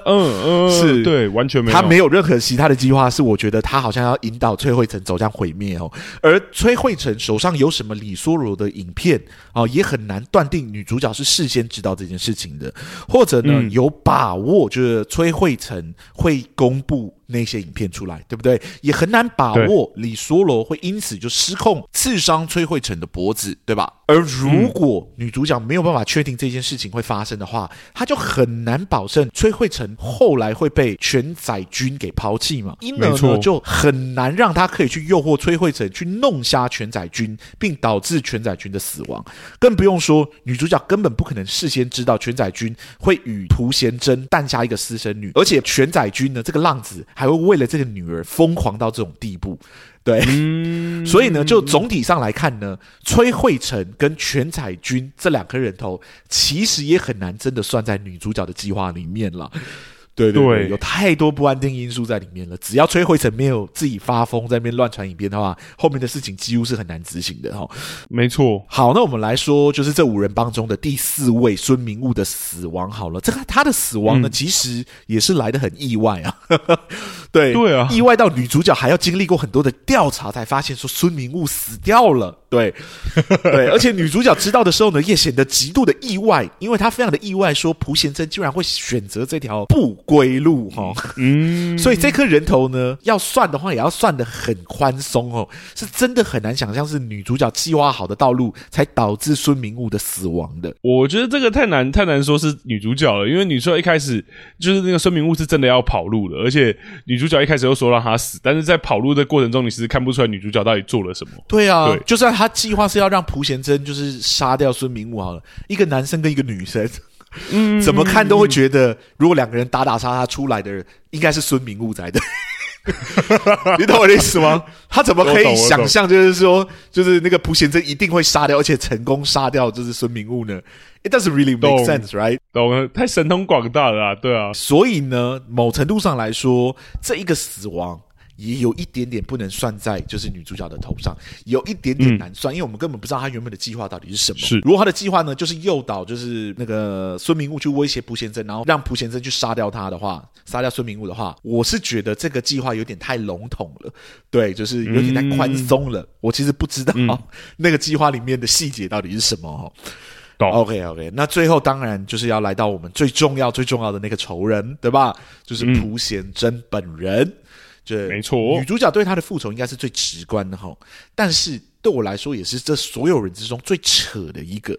Speaker 2: 嗯嗯，是对，完全没有，
Speaker 1: 他没有任何其他的计划。是我觉得他好像要引导崔慧成走向毁灭哦。而崔慧成手上有什么李梭罗的影片啊，也很难断定女主角是事先知道这件事情的，或者呢，有把握就是崔慧成会公布。那些影片出来，对不对？也很难把握李梭罗会因此就失控刺伤崔慧成的脖子，对吧？而如果女主角没有办法确定这件事情会发生的话，她就很难保证崔慧成后来会被全宰军给抛弃嘛。因而呢，就很难让她可以去诱惑崔慧成去弄瞎全宰军，并导致全宰军的死亡。更不用说女主角根本不可能事先知道全宰军会与朴贤珍诞下一个私生女，而且全宰军呢，这个浪子。还会为了这个女儿疯狂到这种地步，对，嗯、所以呢，就总体上来看呢，崔慧成跟全彩君这两颗人头，其实也很难真的算在女主角的计划里面了。对对有太多不安定因素在里面了。只要崔慧成没有自己发疯在那边乱传影片的话，后面的事情几乎是很难执行的哈。
Speaker 2: 没错。
Speaker 1: 好，那我们来说，就是这五人帮中的第四位孙明悟的死亡。好了，这个他的死亡呢，嗯、其实也是来的很意外啊。对对啊，意外到女主角还要经历过很多的调查，才发现说孙明悟死掉了。对 对，而且女主角知道的时候呢，也显得极度的意外，因为她非常的意外，说朴贤珍居然会选择这条不归路哈。嗯，所以这颗人头呢，要算的话，也要算的很宽松哦，是真的很难想象是女主角计划好的道路，才导致孙明悟的死亡的。
Speaker 2: 我觉得这个太难太难说是女主角了，因为女主角一开始就是那个孙明悟是真的要跑路的，而且女主角一开始又说让他死，但是在跑路的过程中，你其实看不出来女主角到底做了什么。
Speaker 1: 对啊，对，就算。她计划是要让朴贤珍就是杀掉孙明悟好了，一个男生跟一个女生，嗯，怎么看都会觉得，如果两个人打打杀杀出来的人，应该是孙明悟在的。你懂我的意思吗？他怎么可以想象，就是说，就是那个朴贤真一定会杀掉，而且成功杀掉，就是孙明悟呢？It doesn't really make sense, right？
Speaker 2: 懂了，太神通广大了啊，对啊。
Speaker 1: 所以呢，某程度上来说，这一个死亡。也有一点点不能算在就是女主角的头上，有一点点难算，嗯、因为我们根本不知道她原本的计划到底是什么。是，如果她的计划呢，就是诱导就是那个孙明悟去威胁蒲贤珍，然后让蒲贤珍去杀掉他的话，杀掉孙明悟的话，我是觉得这个计划有点太笼统了，对，就是有点太宽松了。嗯、我其实不知道、嗯、那个计划里面的细节到底是什么哈。OK OK，那最后当然就是要来到我们最重要最重要的那个仇人，对吧？就是蒲贤珍本人。嗯对，
Speaker 2: 没错，
Speaker 1: 女主角对他的复仇应该是最直观的哈，但是对我来说也是这所有人之中最扯的一个，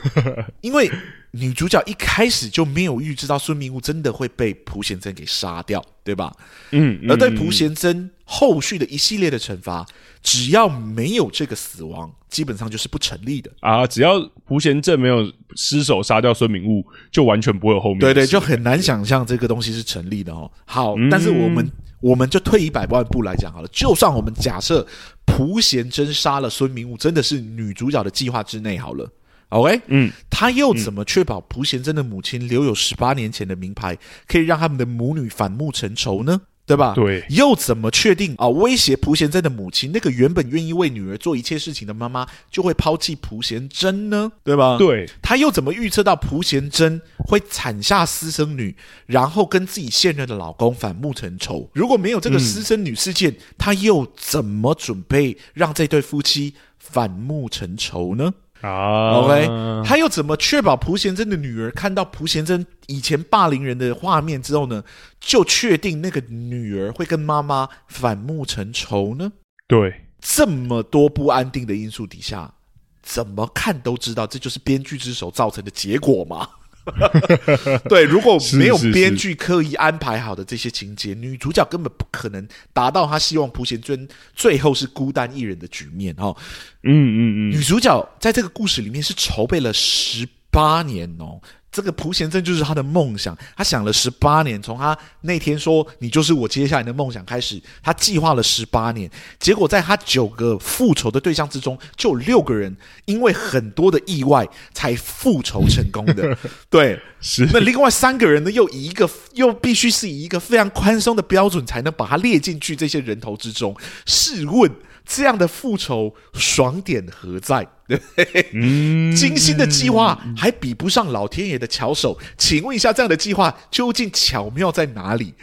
Speaker 1: 因为女主角一开始就没有预知到孙明悟真的会被蒲贤珍给杀掉，对吧？嗯，而对蒲贤珍后续的一系列的惩罚，只要没有这个死亡，基本上就是不成立的
Speaker 2: 啊！只要蒲贤珍没有失手杀掉孙明悟，就完全不会有后面。
Speaker 1: 对对，就很难想象这个东西是成立的哦。好，但是我们。我们就退一百万步来讲好了，就算我们假设蒲贤真杀了孙明悟，真的是女主角的计划之内好了，OK？嗯，他又怎么确保蒲贤真的母亲留有十八年前的名牌，可以让他们的母女反目成仇呢？对吧？对，又怎么确定啊？威胁朴贤真的母亲，那个原本愿意为女儿做一切事情的妈妈，就会抛弃朴贤真呢？对吧？
Speaker 2: 对，
Speaker 1: 他又怎么预测到朴贤真会产下私生女，然后跟自己现任的老公反目成仇？如果没有这个私生女事件，他、嗯、又怎么准备让这对夫妻反目成仇呢？啊，OK，他又怎么确保蒲贤真的女儿看到蒲贤真以前霸凌人的画面之后呢，就确定那个女儿会跟妈妈反目成仇呢？
Speaker 2: 对，
Speaker 1: 这么多不安定的因素底下，怎么看都知道这就是编剧之手造成的结果嘛。对，如果没有编剧刻意安排好的这些情节，女主角根本不可能达到她希望蒲贤尊最后是孤单一人的局面哦。
Speaker 2: 嗯嗯嗯，
Speaker 1: 女主角在这个故事里面是筹备了十八年哦。这个朴贤正就是他的梦想，他想了十八年，从他那天说“你就是我接下来的梦想”开始，他计划了十八年，结果在他九个复仇的对象之中，就有六个人因为很多的意外才复仇成功的。对，
Speaker 2: 是。
Speaker 1: 那另外三个人呢，又以一个又必须是以一个非常宽松的标准，才能把他列进去这些人头之中。试问？这样的复仇爽点何在？对不对？嗯，精心的计划还比不上老天爷的巧手。请问一下，这样的计划究竟巧妙在哪里？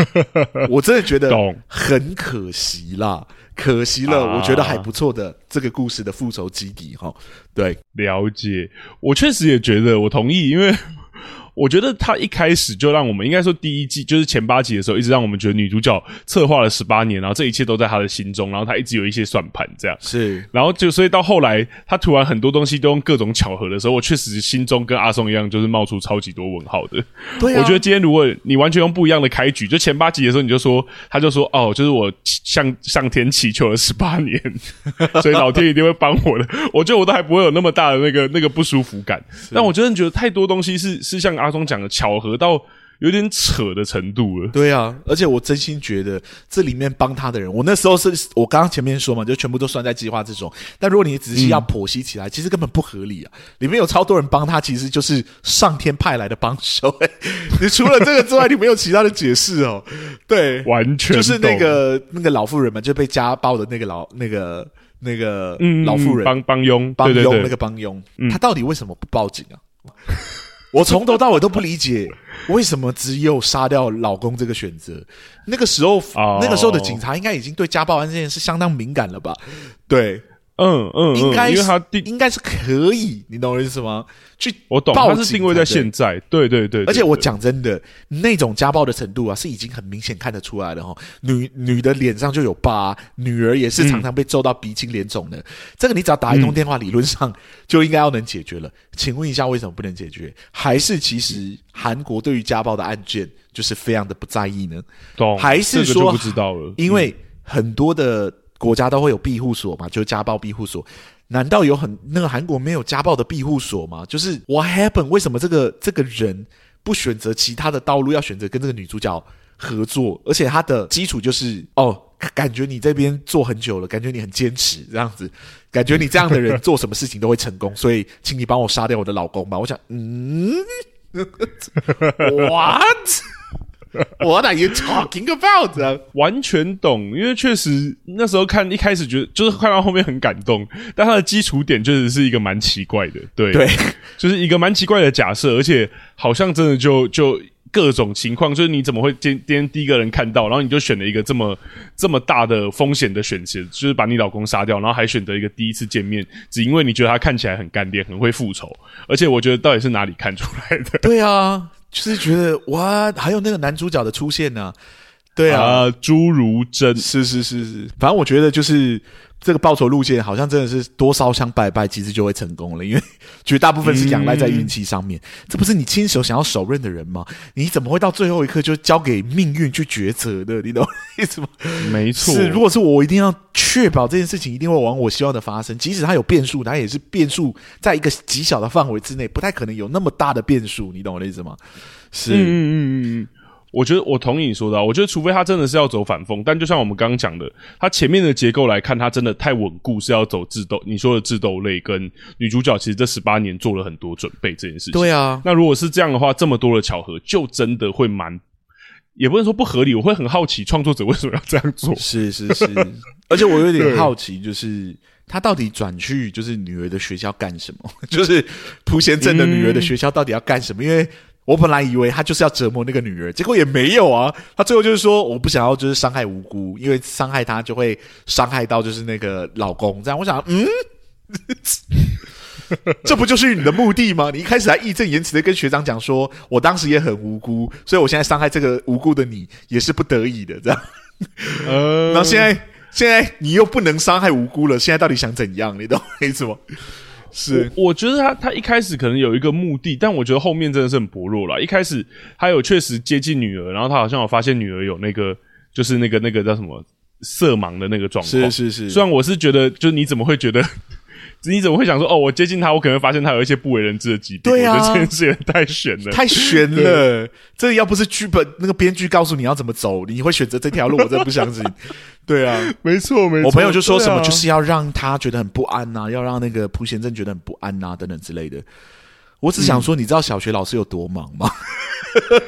Speaker 1: 我真的觉得很可惜啦，可惜了。我觉得还不错的这个故事的复仇基底哈。对，
Speaker 2: 了解。我确实也觉得，我同意，因为。我觉得他一开始就让我们应该说第一季就是前八集的时候，一直让我们觉得女主角策划了十八年，然后这一切都在她的心中，然后她一直有一些算盘这样。
Speaker 1: 是，
Speaker 2: 然后就所以到后来，她突然很多东西都用各种巧合的时候，我确实心中跟阿松一样，就是冒出超级多问号的。
Speaker 1: 对啊，
Speaker 2: 我觉得今天如果你完全用不一样的开局，就前八集的时候你就说，他就说哦，就是我向上天祈求了十八年，所以老天一定会帮我的。我觉得我都还不会有那么大的那个那个不舒服感。但我真的觉得太多东西是是像阿。阿松讲的巧合到有点扯的程度了。
Speaker 1: 对啊，而且我真心觉得这里面帮他的人，我那时候是我刚刚前面说嘛，就全部都算在计划之中。但如果你仔细要剖析起来，嗯、其实根本不合理啊！里面有超多人帮他，其实就是上天派来的帮手。你除了这个之外，你没有其他的解释哦。对，
Speaker 2: 完全
Speaker 1: 就是那个那个老妇人嘛，就被家暴的那个老那个那个老妇人
Speaker 2: 帮帮佣
Speaker 1: 帮佣那个帮佣，他到底为什么不报警啊？我从头到尾都不理解，为什么只有杀掉老公这个选择？那个时候，oh. 那个时候的警察应该已经对家暴案这件事相当敏感了吧？对。
Speaker 2: 嗯嗯，应该因为他定
Speaker 1: 应该是可以，你懂我意思吗？去
Speaker 2: 我懂，他是定位在现在，对对对。
Speaker 1: 而且我讲真的，那种家暴的程度啊，是已经很明显看得出来了哈。女女的脸上就有疤，女儿也是常常被揍到鼻青脸肿的。这个你只要打一通电话，理论上就应该要能解决了。请问一下，为什么不能解决？还是其实韩国对于家暴的案件就是非常的不在意呢？
Speaker 2: 懂？
Speaker 1: 还是说
Speaker 2: 不知道了？
Speaker 1: 因为很多的。国家都会有庇护所嘛，就是家暴庇护所。难道有很那个韩国没有家暴的庇护所吗？就是 What happened？为什么这个这个人不选择其他的道路，要选择跟这个女主角合作？而且他的基础就是哦，感觉你这边做很久了，感觉你很坚持这样子，感觉你这样的人做什么事情都会成功，所以请你帮我杀掉我的老公吧。我想，嗯，What？What are you talking about？
Speaker 2: 完全懂，因为确实那时候看一开始觉得就是看到后面很感动，但它的基础点确实是一个蛮奇怪的，对，
Speaker 1: 对，
Speaker 2: 就是一个蛮奇怪的假设，而且好像真的就就各种情况，就是你怎么会今天第一个人看到，然后你就选了一个这么这么大的风险的选择，就是把你老公杀掉，然后还选择一个第一次见面，只因为你觉得他看起来很干练，很会复仇，而且我觉得到底是哪里看出来的？
Speaker 1: 对啊。就是觉得哇，还有那个男主角的出现呢、对啊，
Speaker 2: 朱如真，
Speaker 1: 是是是是，反正我觉得就是这个报仇路线，好像真的是多烧香拜拜，其实就会成功了，因为 绝大部分是仰赖在运气上面。嗯、这不是你亲手想要手刃的人吗？你怎么会到最后一刻就交给命运去抉择的？你懂 意思吗？
Speaker 2: 没错，
Speaker 1: 是如果是我，我一定要确保这件事情一定会往我希望的发生，即使它有变数，它也是变数在一个极小的范围之内，不太可能有那么大的变数。你懂我的意思吗？是，嗯嗯
Speaker 2: 嗯嗯，我觉得我同意你说的，我觉得除非他真的是要走反风，但就像我们刚刚讲的，他前面的结构来看，他真的太稳固，是要走智斗。你说的智斗类跟女主角，其实这十八年做了很多准备这件事情。
Speaker 1: 对啊，
Speaker 2: 那如果是这样的话，这么多的巧合，就真的会蛮，也不能说不合理，我会很好奇创作者为什么要这样做。
Speaker 1: 是是是，而且我有点 好奇，就是他到底转去就是女儿的学校干什么？就是朴贤镇的女儿的学校到底要干什么？嗯、因为我本来以为他就是要折磨那个女儿，结果也没有啊。他最后就是说，我不想要就是伤害无辜，因为伤害他就会伤害到就是那个老公。这样，我想，嗯，这不就是你的目的吗？你一开始还义正言辞的跟学长讲说，我当时也很无辜，所以我现在伤害这个无辜的你也是不得已的，这样。嗯，然后现在现在你又不能伤害无辜了，现在到底想怎样？你懂我意思吗？是
Speaker 2: 我，我觉得他他一开始可能有一个目的，但我觉得后面真的是很薄弱了。一开始他有确实接近女儿，然后他好像有发现女儿有那个就是那个那个叫什么色盲的那个状况。
Speaker 1: 是是是。虽
Speaker 2: 然我是觉得，就是你怎么会觉得？你怎么会想说哦？我接近他，我可能会发现他有一些不为人知的疾病。
Speaker 1: 对啊，
Speaker 2: 我觉得这件事也太悬了，
Speaker 1: 太悬了。这要不是剧本那个编剧告诉你要怎么走，你会选择这条路？我真的不相信。对啊，
Speaker 2: 没错没错。
Speaker 1: 我朋友就说什么，就是要让他觉得很不安呐、啊，要让那个朴贤正觉得很不安呐、啊，等等之类的。我只想说，你知道小学老师有多忙吗？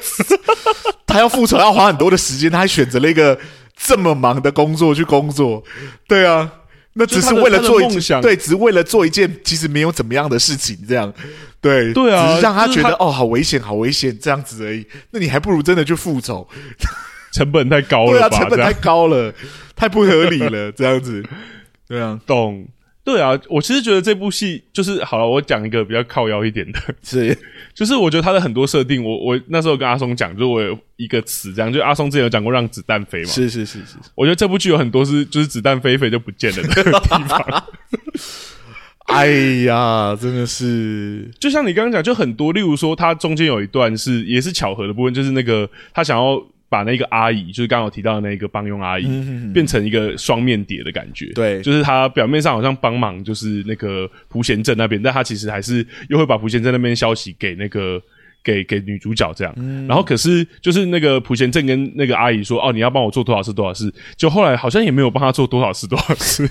Speaker 1: 他要复仇，要花很多的时间，他还选择了一个这么忙的工作去工作。对啊。那只是为了做一件，对，只是为了做一件其实没有怎么样的事情，这样，对，
Speaker 2: 对啊，
Speaker 1: 只是让他觉得哦，好危险，好危险，这样子而已。那你还不如真的去复仇，
Speaker 2: 成本太高了，
Speaker 1: 对啊，成本太高了，太不合理了，这样子，对啊，
Speaker 2: 懂。对啊，我其实觉得这部戏就是好了。我讲一个比较靠腰一点的，
Speaker 1: 是，
Speaker 2: 就是我觉得他的很多设定，我我那时候跟阿松讲，就我有一个词，这样，就阿松之前有讲过让子弹飞嘛，
Speaker 1: 是是是是，
Speaker 2: 我觉得这部剧有很多是就是子弹飞一飞就不见了的地方。
Speaker 1: 哎呀，真的是，
Speaker 2: 就像你刚刚讲，就很多，例如说他中间有一段是也是巧合的部分，就是那个他想要。把那个阿姨，就是刚刚我提到的那个帮佣阿姨，变成一个双面谍的感觉。
Speaker 1: 对，
Speaker 2: 就是他表面上好像帮忙，就是那个朴贤镇那边，但他其实还是又会把朴贤镇那边消息给那个给给女主角这样。嗯、然后可是就是那个朴贤镇跟那个阿姨说：“哦，你要帮我做多少事多少事。”就后来好像也没有帮他做多少事多少事。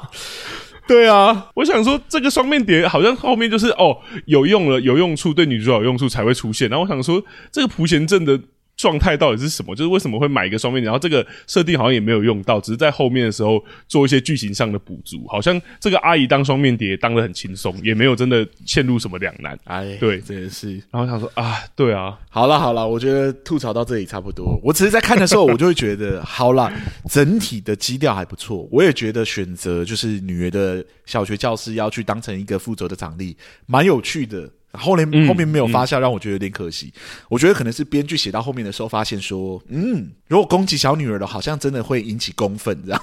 Speaker 2: 对啊，我想说这个双面谍好像后面就是哦有用了，有用处，对女主角有用处才会出现。然后我想说这个朴贤镇的。状态到底是什么？就是为什么会买一个双面，然后这个设定好像也没有用到，只是在后面的时候做一些剧情上的补足。好像这个阿姨当双面谍当的很轻松，也没有真的陷入什么两难。
Speaker 1: 哎，
Speaker 2: 对，
Speaker 1: 这也是。
Speaker 2: 然后想说啊，对啊，
Speaker 1: 好了好了，我觉得吐槽到这里差不多。我只是在看的时候，我就会觉得，好了，整体的基调还不错。我也觉得选择就是女儿的小学教师要去当成一个负责的场地，蛮有趣的。后面后面没有发酵，让我觉得有点可惜。我觉得可能是编剧写到后面的时候，发现说，嗯，如果攻击小女儿的，好像真的会引起公愤，这样。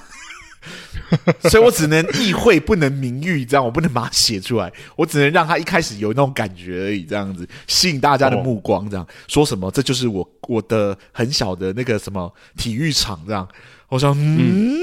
Speaker 1: 所以我只能意会，不能明喻，这样我不能把它写出来，我只能让他一开始有那种感觉而已，这样子吸引大家的目光，这样、哦、说什么，这就是我我的很小的那个什么体育场，这样。我想，嗯，嗯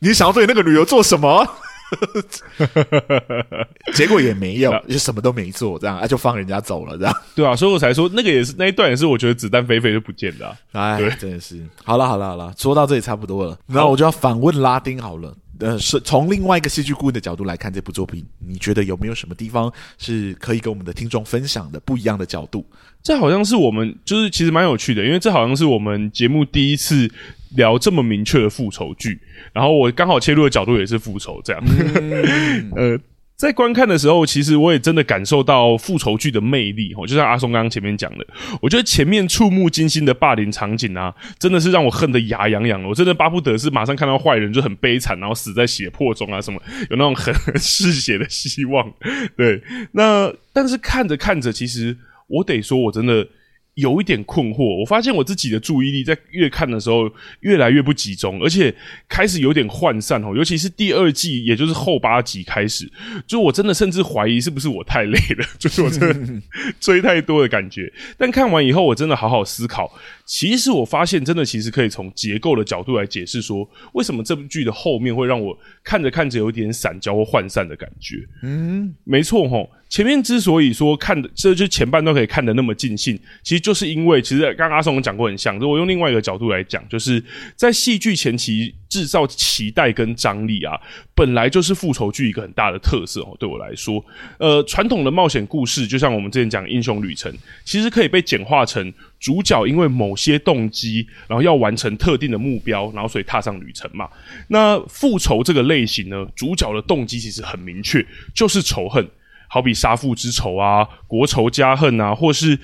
Speaker 1: 你想要对那个旅游做什么？结果也没有，就什么都没做，这样啊，就放人家走了，这样。
Speaker 2: 对啊，所以我才说那个也是那一段也是我觉得子弹飞飞就不见了，
Speaker 1: 哎，真的是。好了好了好了，说到这里差不多了，然后我就要反问拉丁好了。呃，是从另外一个戏剧顾问的角度来看这部作品，你觉得有没有什么地方是可以跟我们的听众分享的不一样的角度？
Speaker 2: 这好像是我们就是其实蛮有趣的，因为这好像是我们节目第一次聊这么明确的复仇剧，然后我刚好切入的角度也是复仇，这样，嗯、呃。在观看的时候，其实我也真的感受到复仇剧的魅力哦，就像阿松刚刚前面讲的，我觉得前面触目惊心的霸凌场景啊，真的是让我恨得牙痒痒。我真的巴不得是马上看到坏人就很悲惨，然后死在血泊中啊，什么有那种很 嗜血的希望。对，那但是看着看着，其实我得说，我真的。有一点困惑，我发现我自己的注意力在越看的时候越来越不集中，而且开始有点涣散哦。尤其是第二季，也就是后八集开始，就我真的甚至怀疑是不是我太累了，就是我真的 追太多的感觉。但看完以后，我真的好好思考。其实我发现，真的其实可以从结构的角度来解释，说为什么这部剧的后面会让我看着看着有点散焦或涣散的感觉。嗯，没错齁。前面之所以说看的，这就前半段可以看得那么尽兴，其实就是因为，其实刚刚阿松讲过很像，就我用另外一个角度来讲，就是在戏剧前期制造期待跟张力啊，本来就是复仇剧一个很大的特色哦。对我来说，呃，传统的冒险故事，就像我们之前讲英雄旅程，其实可以被简化成。主角因为某些动机，然后要完成特定的目标，然后所以踏上旅程嘛。那复仇这个类型呢，主角的动机其实很明确，就是仇恨，好比杀父之仇啊、国仇家恨啊，或是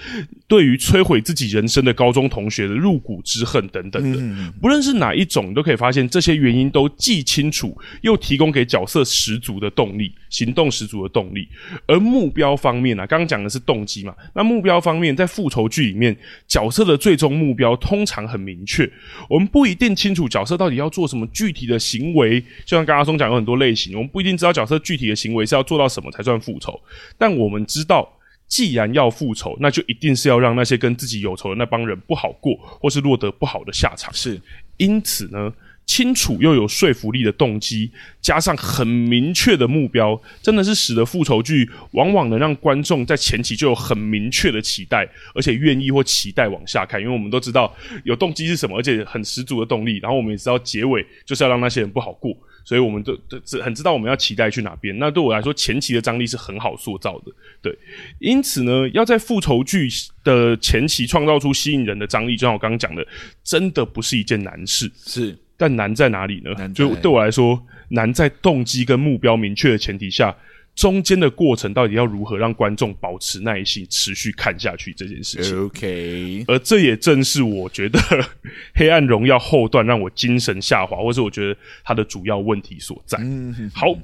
Speaker 2: 对于摧毁自己人生的高中同学的入骨之恨等等的。不论是哪一种，你都可以发现这些原因都既清楚，又提供给角色十足的动力。行动十足的动力。而目标方面呢、啊，刚刚讲的是动机嘛，那目标方面，在复仇剧里面，角色的最终目标通常很明确，我们不一定清楚角色到底要做什么具体的行为。就像刚刚阿松讲有很多类型，我们不一定知道角色具体的行为是要做到什么才算复仇，但我们知道。既然要复仇，那就一定是要让那些跟自己有仇的那帮人不好过，或是落得不好的下场。
Speaker 1: 是，
Speaker 2: 因此呢，清楚又有说服力的动机，加上很明确的目标，真的是使得复仇剧往往能让观众在前期就有很明确的期待，而且愿意或期待往下看。因为我们都知道有动机是什么，而且很十足的动力。然后我们也知道结尾就是要让那些人不好过。所以我们都都很知道我们要期待去哪边。那对我来说，前期的张力是很好塑造的，对。因此呢，要在复仇剧的前期创造出吸引人的张力，就像我刚刚讲的，真的不是一件难事。
Speaker 1: 是，但
Speaker 2: 难在哪里呢？就对我来说，难在动机跟目标明确的前提下。中间的过程到底要如何让观众保持耐心，持续看下去这件事情
Speaker 1: ？OK，
Speaker 2: 而这也正是我觉得 《黑暗荣耀》后段让我精神下滑，或是我觉得它的主要问题所在。
Speaker 1: 嗯，
Speaker 2: 好。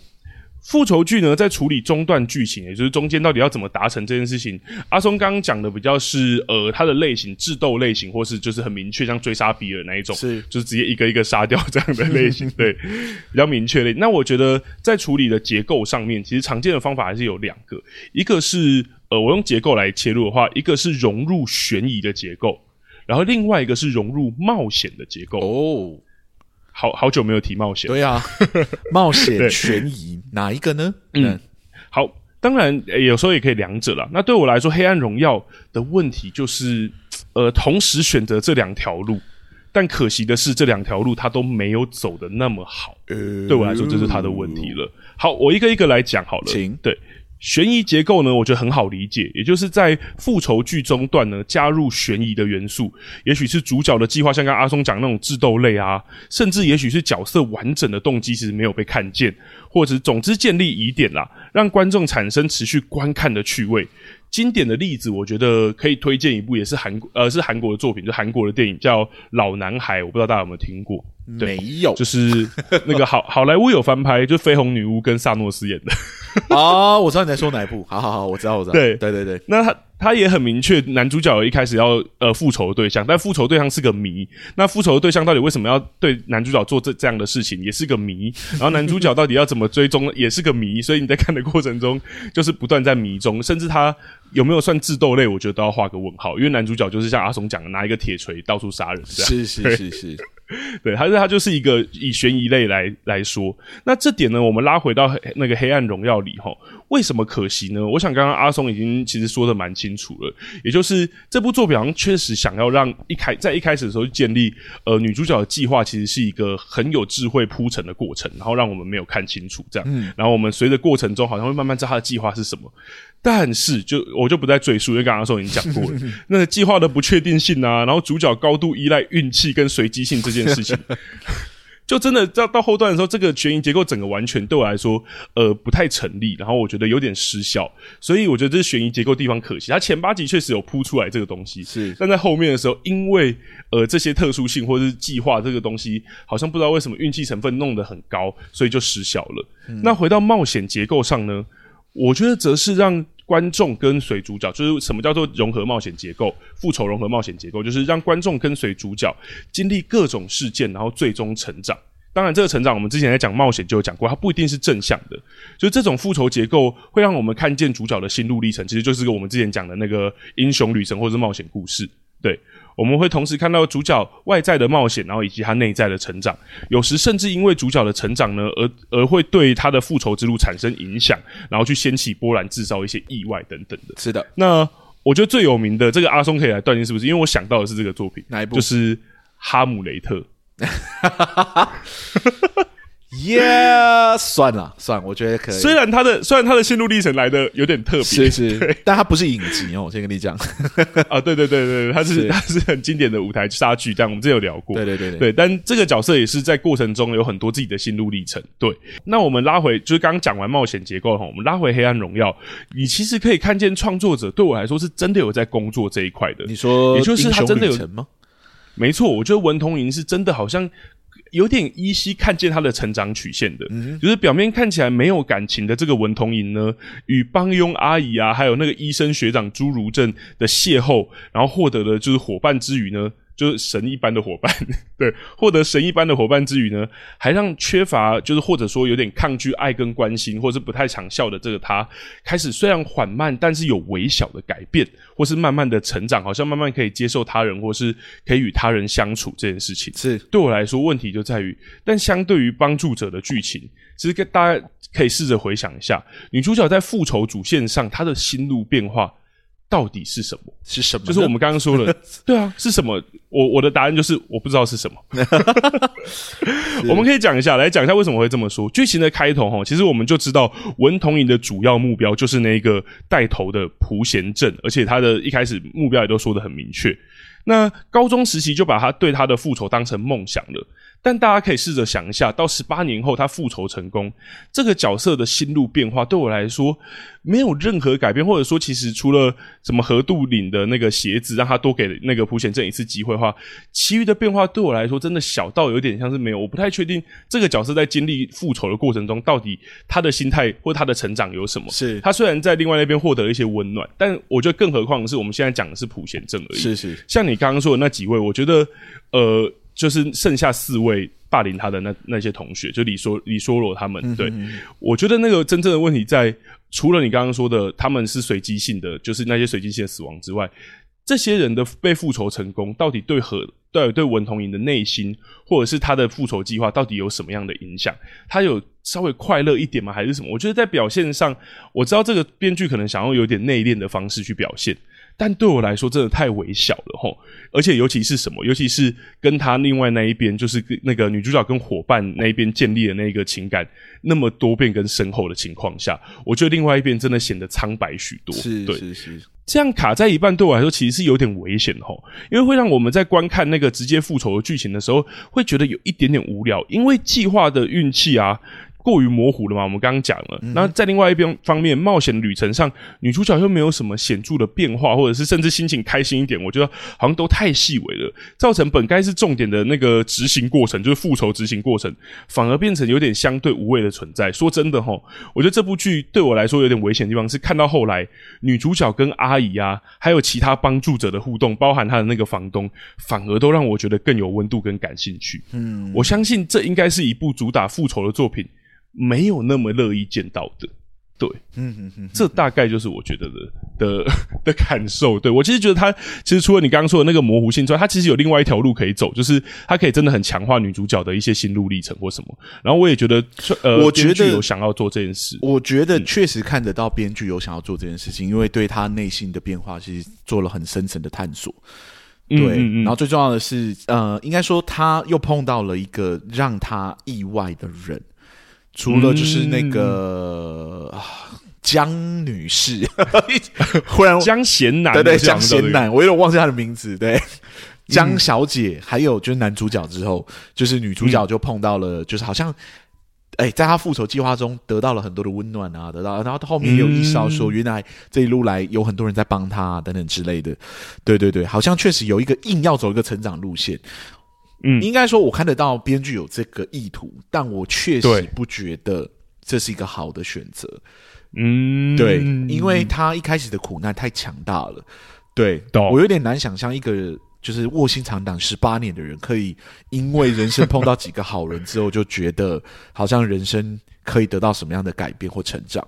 Speaker 2: 复仇剧呢，在处理中段剧情，也就是中间到底要怎么达成这件事情，阿松刚刚讲的比较是呃，它的类型智斗类型，或是就是很明确，像追杀比尔那一种，
Speaker 1: 是
Speaker 2: 就是直接一个一个杀掉这样的类型，对，比较明确的。那我觉得在处理的结构上面，其实常见的方法还是有两个，一个是呃，我用结构来切入的话，一个是融入悬疑的结构，然后另外一个是融入冒险的结构
Speaker 1: 哦。
Speaker 2: 好好久没有提冒险，
Speaker 1: 对啊，冒险悬疑哪一个呢？
Speaker 2: 嗯，好，当然、欸、有时候也可以两者啦。那对我来说，《黑暗荣耀》的问题就是，呃，同时选择这两条路，但可惜的是，这两条路它都没有走的那么好。呃，对我来说，这是他的问题了。好，我一个一个来讲好了。
Speaker 1: 请
Speaker 2: 对。悬疑结构呢，我觉得很好理解，也就是在复仇剧中段呢，加入悬疑的元素，也许是主角的计划，像刚阿松讲那种智斗类啊，甚至也许是角色完整的动机其实没有被看见，或者总之建立疑点啦，让观众产生持续观看的趣味。经典的例子，我觉得可以推荐一部，也是韩国呃是韩国的作品，就韩国的电影叫《老男孩》，我不知道大家有没有听过？
Speaker 1: 没有，
Speaker 2: 就是那个好好莱坞有翻拍，就绯红女巫跟萨诺斯演的。
Speaker 1: 哦，我知道你在说哪一部。好好好，我知道，我知道。
Speaker 2: 对
Speaker 1: 对对对，
Speaker 2: 那他他也很明确，男主角一开始要呃复仇的对象，但复仇对象是个谜。那复仇的对象到底为什么要对男主角做这这样的事情，也是个谜。然后男主角到底要怎么追踪，也是个谜。所以你在看的过程中，就是不断在谜中，甚至他有没有算智斗类，我觉得都要画个问号。因为男主角就是像阿松讲的，拿一个铁锤到处杀人这样。
Speaker 1: 是是是是。
Speaker 2: 对，他是 他就是一个以悬疑类来来说，那这点呢，我们拉回到那个《黑暗荣耀》里哈，为什么可惜呢？我想刚刚阿松已经其实说的蛮清楚了，也就是这部作品好像确实想要让一开在一开始的时候就建立，呃，女主角的计划其实是一个很有智慧铺陈的过程，然后让我们没有看清楚这样，嗯，然后我们随着过程中好像会慢慢知道她的计划是什么。但是就，我就不再赘述，因为刚刚说已经讲过了，那个计划的不确定性啊，然后主角高度依赖运气跟随机性这件事情，就真的到到后段的时候，这个悬疑结构整个完全对我来说，呃，不太成立，然后我觉得有点失效，所以我觉得这是悬疑结构地方可惜。它前八集确实有铺出来这个东西，
Speaker 1: 是，
Speaker 2: 但在后面的时候，因为呃这些特殊性或者是计划这个东西，好像不知道为什么运气成分弄得很高，所以就失效了。嗯、那回到冒险结构上呢？我觉得则是让观众跟随主角，就是什么叫做融合冒险结构、复仇融合冒险结构，就是让观众跟随主角经历各种事件，然后最终成长。当然，这个成长我们之前在讲冒险就有讲过，它不一定是正向的。就这种复仇结构会让我们看见主角的心路历程，其实就是我们之前讲的那个英雄旅程或者是冒险故事，对。我们会同时看到主角外在的冒险，然后以及他内在的成长。有时甚至因为主角的成长呢，而而会对他的复仇之路产生影响，然后去掀起波澜，制造一些意外等等的。
Speaker 1: 是的。
Speaker 2: 那我觉得最有名的这个阿松可以来断定是不是？因为我想到的是这个作品，
Speaker 1: 哪一部？
Speaker 2: 就是《哈姆雷特》。
Speaker 1: 耶，yeah, 算了算了，我觉得可以。
Speaker 2: 虽然他的虽然他的心路历程来的有点特别，
Speaker 1: 是是，但他不是影集哦，我先跟你讲。
Speaker 2: 啊，对对对对，他是他是很经典的舞台杀剧，但我们之前有聊过。
Speaker 1: 对对对对，
Speaker 2: 对，但这个角色也是在过程中有很多自己的心路历程。对，那我们拉回就是刚刚讲完冒险结构哈，我们拉回黑暗荣耀，你其实可以看见创作者对我来说是真的有在工作这一块的。
Speaker 1: 你说，
Speaker 2: 也就是他真的有
Speaker 1: 吗？
Speaker 2: 没错，我觉得文同莹是真的好像。有点依稀看见他的成长曲线的，嗯、就是表面看起来没有感情的这个文童莹呢，与帮佣阿姨啊，还有那个医生学长朱如正的邂逅，然后获得了就是伙伴之余呢。就是神一般的伙伴，对，获得神一般的伙伴之余呢，还让缺乏就是或者说有点抗拒爱跟关心，或是不太常笑的这个他，开始虽然缓慢，但是有微小的改变，或是慢慢的成长，好像慢慢可以接受他人，或是可以与他人相处这件事情。
Speaker 1: 是
Speaker 2: 对我来说，问题就在于，但相对于帮助者的剧情，其实跟大家可以试着回想一下，女主角在复仇主线上，她的心路变化。到底是什么？
Speaker 1: 是什么？
Speaker 2: 就是我们刚刚说的，对啊，是什么？我我的答案就是我不知道是什么。我们可以讲一下，来讲一下为什么会这么说。剧情的开头哈，其实我们就知道文童莹的主要目标就是那一个带头的朴贤镇，而且他的一开始目标也都说得很明确。那高中时期就把他对他的复仇当成梦想了。但大家可以试着想一下，到十八年后他复仇成功，这个角色的心路变化对我来说没有任何改变，或者说其实除了什么河渡领的那个鞋子让他多给那个朴贤正一次机会的话，其余的变化对我来说真的小到有点像是没有。我不太确定这个角色在经历复仇的过程中，到底他的心态或他的成长有什么。
Speaker 1: 是
Speaker 2: 他虽然在另外那边获得了一些温暖，但我觉得更何况是我们现在讲的是朴贤正而已。
Speaker 1: 是是，
Speaker 2: 像你刚刚说的那几位，我觉得呃。就是剩下四位霸凌他的那那些同学，就李说李说罗他们。对，我觉得那个真正的问题在，除了你刚刚说的他们是随机性的，就是那些随机性的死亡之外，这些人的被复仇成功，到底对和对对文童莹的内心，或者是他的复仇计划，到底有什么样的影响？他有稍微快乐一点吗？还是什么？我觉得在表现上，我知道这个编剧可能想要有点内敛的方式去表现。但对我来说，真的太微小了吼，而且尤其是什么，尤其是跟他另外那一边，就是那个女主角跟伙伴那一边建立的那个情感那么多变跟深厚的情况下，我觉得另外一边真的显得苍白许多。
Speaker 1: 是，
Speaker 2: 对。
Speaker 1: 是是，
Speaker 2: 这样卡在一半，对我来说其实是有点危险吼，因为会让我们在观看那个直接复仇的剧情的时候，会觉得有一点点无聊，因为计划的运气啊。过于模糊了嘛？我们刚刚讲了，那在另外一边方面，冒险旅程上，女主角又没有什么显著的变化，或者是甚至心情开心一点，我觉得好像都太细微了，造成本该是重点的那个执行过程，就是复仇执行过程，反而变成有点相对无谓的存在。说真的齁，我觉得这部剧对我来说有点危险的地方是，看到后来女主角跟阿姨啊，还有其他帮助者的互动，包含她的那个房东，反而都让我觉得更有温度跟感兴趣。嗯，我相信这应该是一部主打复仇的作品。没有那么乐意见到的，对，嗯嗯嗯，这大概就是我觉得的的的感受。对，我其实觉得他其实除了你刚刚说的那个模糊性之外，他其实有另外一条路可以走，就是他可以真的很强化女主角的一些心路历程或什么。然后我也觉得，呃，我觉得有想要做这件事。
Speaker 1: 我觉得确实看得到编剧有想要做这件事情，因为对他内心的变化其实做了很深层的探索。对，嗯嗯嗯，然后最重要的是，呃，应该说他又碰到了一个让他意外的人。除了就是那个江、嗯、女士，忽然
Speaker 2: 江贤男，
Speaker 1: 对对，江贤男，我有点忘记他的名字。对，江小姐，还有就是男主角之后，就是女主角就碰到了，就是好像，哎、欸，在她复仇计划中得到了很多的温暖啊，得到，然后后面也有意识到说，原来这一路来有很多人在帮她、啊、等等之类的。对对对，好像确实有一个硬要走一个成长路线。嗯，应该说，我看得到编剧有这个意图，但我确实不觉得这是一个好的选择。嗯，对，因为他一开始的苦难太强大了。对，我有点难想象一个就是卧薪尝胆十八年的人，可以因为人生碰到几个好人之后，就觉得好像人生可以得到什么样的改变或成长。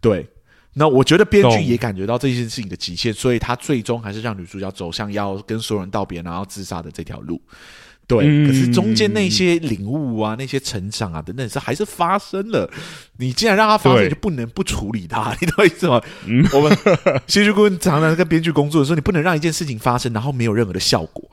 Speaker 1: 对，那我觉得编剧也感觉到这件事情的极限，所以他最终还是让女主角走向要跟所有人道别，然后自杀的这条路。对，可是中间那些领悟啊，那些成长啊等等，是还是发生了。你既然让它发生，就不能不处理它，你懂我意思吗？嗯、我们戏剧顾问常常跟编剧工作的时候，你不能让一件事情发生，然后没有任何的效果。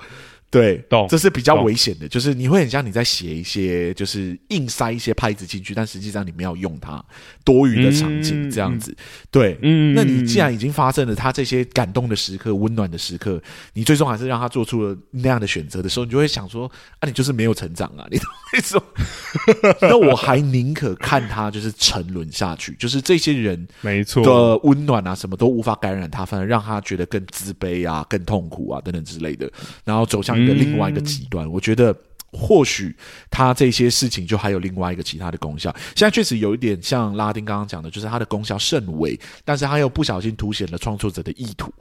Speaker 1: 对，懂，这是比较危险的，就是你会很像你在写一些，就是硬塞一些拍子进去，但实际上你没有用它，多余的场景这样子。嗯、对，嗯，那你既然已经发生了他这些感动的时刻、温暖的时刻，你最终还是让他做出了那样的选择的时候，你就会想说，啊，你就是没有成长啊，你懂我意思吗？那我还宁可看他就是沉沦下去，就是这些人没错的温暖啊，什么都无法感染他，反而让他觉得更自卑啊、更痛苦啊等等之类的，然后走向。一个另外一个极端，嗯、我觉得或许他这些事情就还有另外一个其他的功效。现在确实有一点像拉丁刚刚讲的，就是它的功效甚微，但是他又不小心凸显了创作者的意图。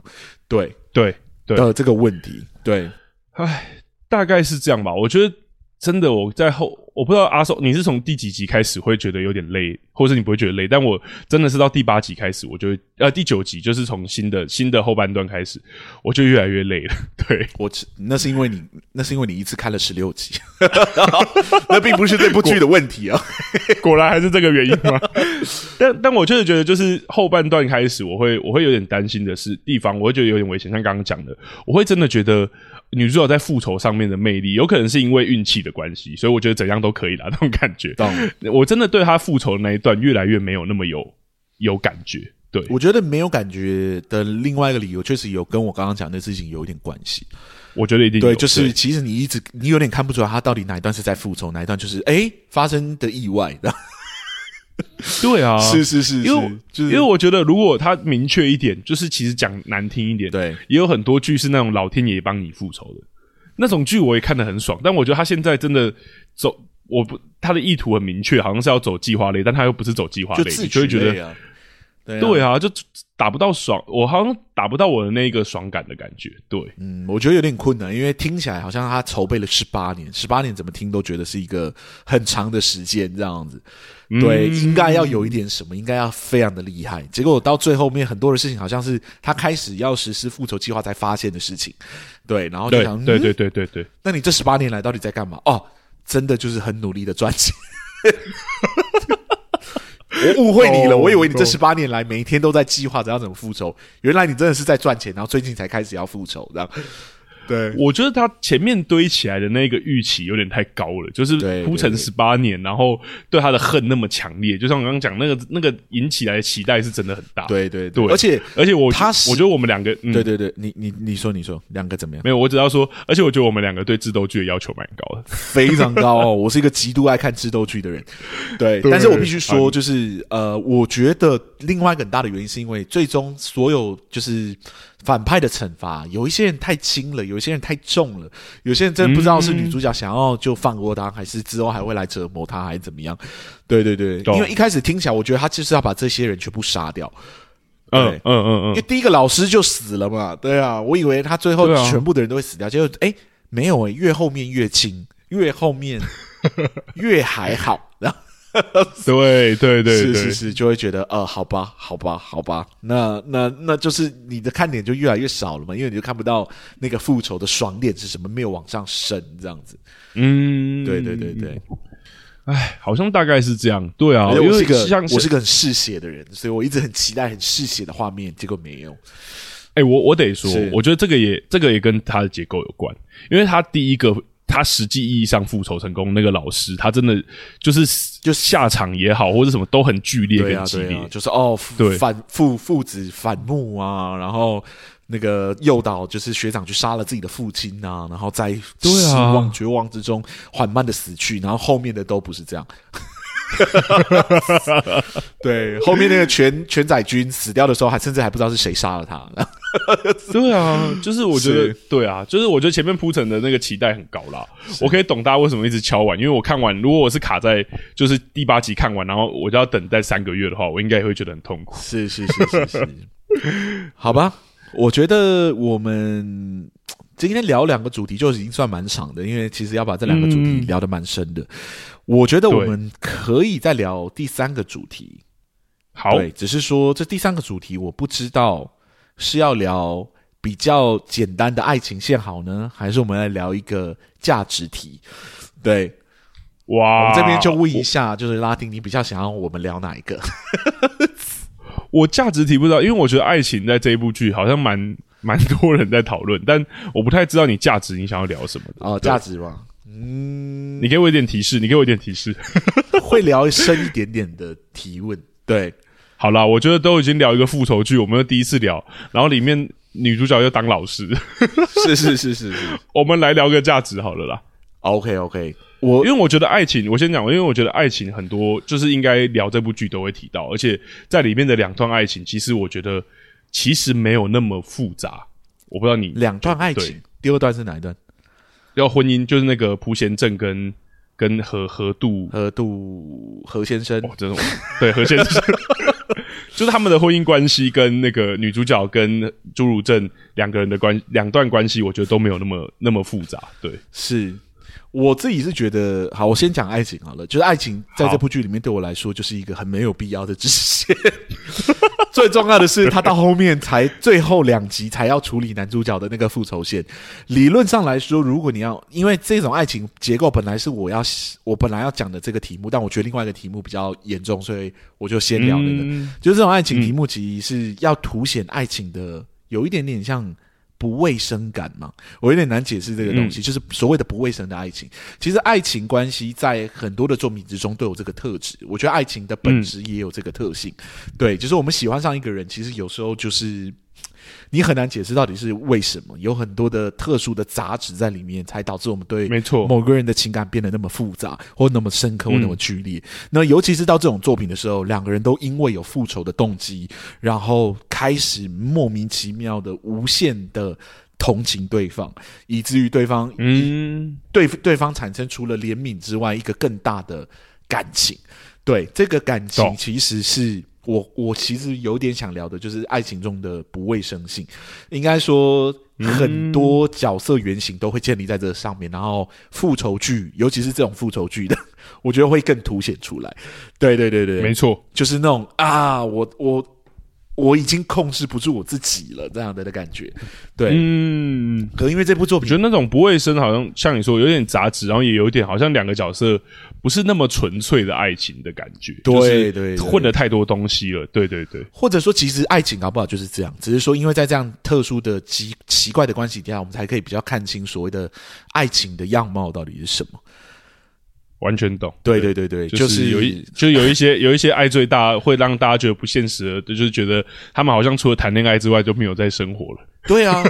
Speaker 1: 对
Speaker 2: 对对
Speaker 1: 的这个问题，对，
Speaker 2: 唉，大概是这样吧。我觉得真的我在后。我不知道阿寿，你是从第几集开始会觉得有点累，或者是你不会觉得累？但我真的是到第八集开始，我就会呃第九集就是从新的新的后半段开始，我就越来越累了。对，
Speaker 1: 我那是因为你那是因为你一次看了十六集，那并不是这部剧的问题啊，
Speaker 2: 果然还是这个原因吗？但但我确实觉得，就是后半段开始，我会我会有点担心的是地方，我会觉得有点危险。像刚刚讲的，我会真的觉得。女主角在复仇上面的魅力，有可能是因为运气的关系，所以我觉得怎样都可以啦，那种感觉。
Speaker 1: 懂
Speaker 2: 我真的对她复仇的那一段越来越没有那么有有感觉。对，
Speaker 1: 我觉得没有感觉的另外一个理由，确实有跟我刚刚讲的事情有一点关系。
Speaker 2: 我觉得一定
Speaker 1: 对，就是其实你一直你有点看不出来他到底哪一段是在复仇，哪一段就是哎发生的意外。
Speaker 2: 对啊，
Speaker 1: 是是是，
Speaker 2: 因为因为我觉得，如果他明确一点，就是其实讲难听一点，
Speaker 1: 对，
Speaker 2: 也有很多剧是那种老天爷帮你复仇的。那种剧，我也看得很爽。但我觉得他现在真的走，我不他的意图很明确，好像是要走计划类，但他又不是走计划类，
Speaker 1: 就，
Speaker 2: 你就会觉得，
Speaker 1: 对啊，
Speaker 2: 对啊，就打不到爽，我好像打不到我的那个爽感的感觉。对，
Speaker 1: 嗯，我觉得有点困难，因为听起来好像他筹备了十八年，十八年怎么听都觉得是一个很长的时间这样子。对，应该要有一点什么，应该要非常的厉害。结果到最后面，很多的事情好像是他开始要实施复仇计划才发现的事情。对，然后就想，
Speaker 2: 对对对对对，
Speaker 1: 那你这十八年来到底在干嘛？哦，真的就是很努力的赚钱。我误会你了，我以为你这十八年来每一天都在计划着要怎么复仇，原来你真的是在赚钱，然后最近才开始要复仇，这样。对，
Speaker 2: 我觉得他前面堆起来的那个预期有点太高了，就是铺陈十八年，然后对他的恨那么强烈，就像我刚刚讲那个那个引起来的期待是真的很大。
Speaker 1: 对对
Speaker 2: 对，
Speaker 1: 而且
Speaker 2: 而且我
Speaker 1: 他
Speaker 2: 我觉得我们两个，嗯、
Speaker 1: 对对对，你你你说你说两个怎么样？
Speaker 2: 没有，我只要说，而且我觉得我们两个对智斗剧的要求蛮高的，
Speaker 1: 非常高哦。我是一个极度爱看智斗剧的人，对，对但是我必须说，就是呃，我觉得另外一个很大的原因是因为最终所有就是。反派的惩罚，有一些人太轻了，有一些人太重了，有些人真的不知道是女主角想要就放过他，嗯、还是之后还会来折磨他，还是怎么样？对对对，因为一开始听起来，我觉得他就是要把这些人全部杀掉。
Speaker 2: 嗯嗯嗯嗯，因
Speaker 1: 为第一个老师就死了嘛，对啊，我以为他最后全部的人都会死掉，结果哎，没有哎，越后面越轻，越后面 越还好。
Speaker 2: 对对对，对，
Speaker 1: 是是是，就会觉得呃，好吧，好吧，好吧，那那那就是你的看点就越来越少了嘛，因为你就看不到那个复仇的爽点是什么，没有往上升这样子。嗯，对对对对，
Speaker 2: 哎，好像大概是这样。对啊，
Speaker 1: 因为我是一个
Speaker 2: 像
Speaker 1: 我是个很嗜血的人，所以我一直很期待很嗜血的画面，结果没有。
Speaker 2: 哎，我我得说，我觉得这个也这个也跟它的结构有关，因为它第一个。他实际意义上复仇成功，那个老师他真的就是就下场也好，或者什么都很剧烈跟激烈，
Speaker 1: 啊啊、就是哦，
Speaker 2: 对。
Speaker 1: 反父父子反目啊，然后那个诱导就是学长去杀了自己的父亲啊，然后在失望绝望之中缓慢的死去，然后后面的都不是这样。对，后面那个全全宰军死掉的时候，还甚至还不知道是谁杀了他。
Speaker 2: 对啊，就是我觉得，对啊，就是我觉得前面铺陈的那个期待很高啦。我可以懂大家为什么一直敲完，因为我看完，如果我是卡在就是第八集看完，然后我就要等待三个月的话，我应该也会觉得很痛苦。
Speaker 1: 是是是是是，好吧，我觉得我们。今天聊两个主题就已经算蛮长的，因为其实要把这两个主题聊得蛮深的。嗯、我觉得我们可以再聊第三个主题。
Speaker 2: 好，
Speaker 1: 对，只是说这第三个主题我不知道是要聊比较简单的爱情线好呢，还是我们来聊一个价值题？对，
Speaker 2: 哇，
Speaker 1: 我这边就问一下，就是拉丁，你比较想要我们聊哪一个？
Speaker 2: 我价值题不知道，因为我觉得爱情在这一部剧好像蛮。蛮多人在讨论，但我不太知道你价值，你想要聊什么的
Speaker 1: 哦？价值吗？嗯，
Speaker 2: 你给我一点提示，你给我一点提示，
Speaker 1: 会聊深一点点的提问。对，
Speaker 2: 好啦，我觉得都已经聊一个复仇剧，我们第一次聊，然后里面女主角又当老师，
Speaker 1: 是是是是 是，
Speaker 2: 我们来聊个价值好了啦。
Speaker 1: OK OK，我
Speaker 2: 因为我觉得爱情，我先讲，因为我觉得爱情很多，就是应该聊这部剧都会提到，而且在里面的两段爱情，其实我觉得。其实没有那么复杂，我不知道你
Speaker 1: 两段爱情，第二段是哪一段？
Speaker 2: 要婚姻，就是那个蒲贤正跟跟何何杜
Speaker 1: 何杜何先生，
Speaker 2: 哦，这种对何先生，就是他们的婚姻关系跟那个女主角跟朱儒正两个人的关两段关系，我觉得都没有那么那么复杂，对，
Speaker 1: 是。我自己是觉得，好，我先讲爱情好了。就是爱情在这部剧里面对我来说，就是一个很没有必要的支线。最重要的是，他到后面才最后两集才要处理男主角的那个复仇线。理论上来说，如果你要，因为这种爱情结构本来是我要我本来要讲的这个题目，但我觉得另外一个题目比较严重，所以我就先聊那个。嗯、就是这种爱情题目，其实是要凸显爱情的，有一点点像。不卫生感嘛，我有点难解释这个东西，嗯、就是所谓的不卫生的爱情。其实爱情关系在很多的作品之中都有这个特质，我觉得爱情的本质也有这个特性。嗯、对，就是我们喜欢上一个人，其实有时候就是。你很难解释到底是为什么，有很多的特殊的杂质在里面，才导致我们对没错某个人的情感变得那么复杂，或那么深刻，或那么剧烈。嗯、那尤其是到这种作品的时候，两个人都因为有复仇的动机，然后开始莫名其妙的无限的同情对方，以至于对方嗯对对方产生除了怜悯之外一个更大的感情。对，这个感情其实是。我我其实有点想聊的，就是爱情中的不卫生性。应该说，很多角色原型都会建立在这上面，然后复仇剧，尤其是这种复仇剧的，我觉得会更凸显出来。对对对对，
Speaker 2: 没错，
Speaker 1: 就是那种啊，我我。我已经控制不住我自己了，这样的的感觉，对，嗯，可能因为这部作品，
Speaker 2: 我觉得那种不卫生，好像像你说有点杂质，然后也有点好像两个角色不是那么纯粹的爱情的感觉，
Speaker 1: 对对，
Speaker 2: 混了太多东西了，对对对，
Speaker 1: 或者说其实爱情搞不好就是这样，只是说因为在这样特殊的奇奇怪的关系底下，我们才可以比较看清所谓的爱情的样貌到底是什么。
Speaker 2: 完全懂，
Speaker 1: 对对对对，就是有一，
Speaker 2: 就有一些有一些爱最大，会让大家觉得不现实的，就是觉得他们好像除了谈恋爱之外就没有在生活了。
Speaker 1: 对啊，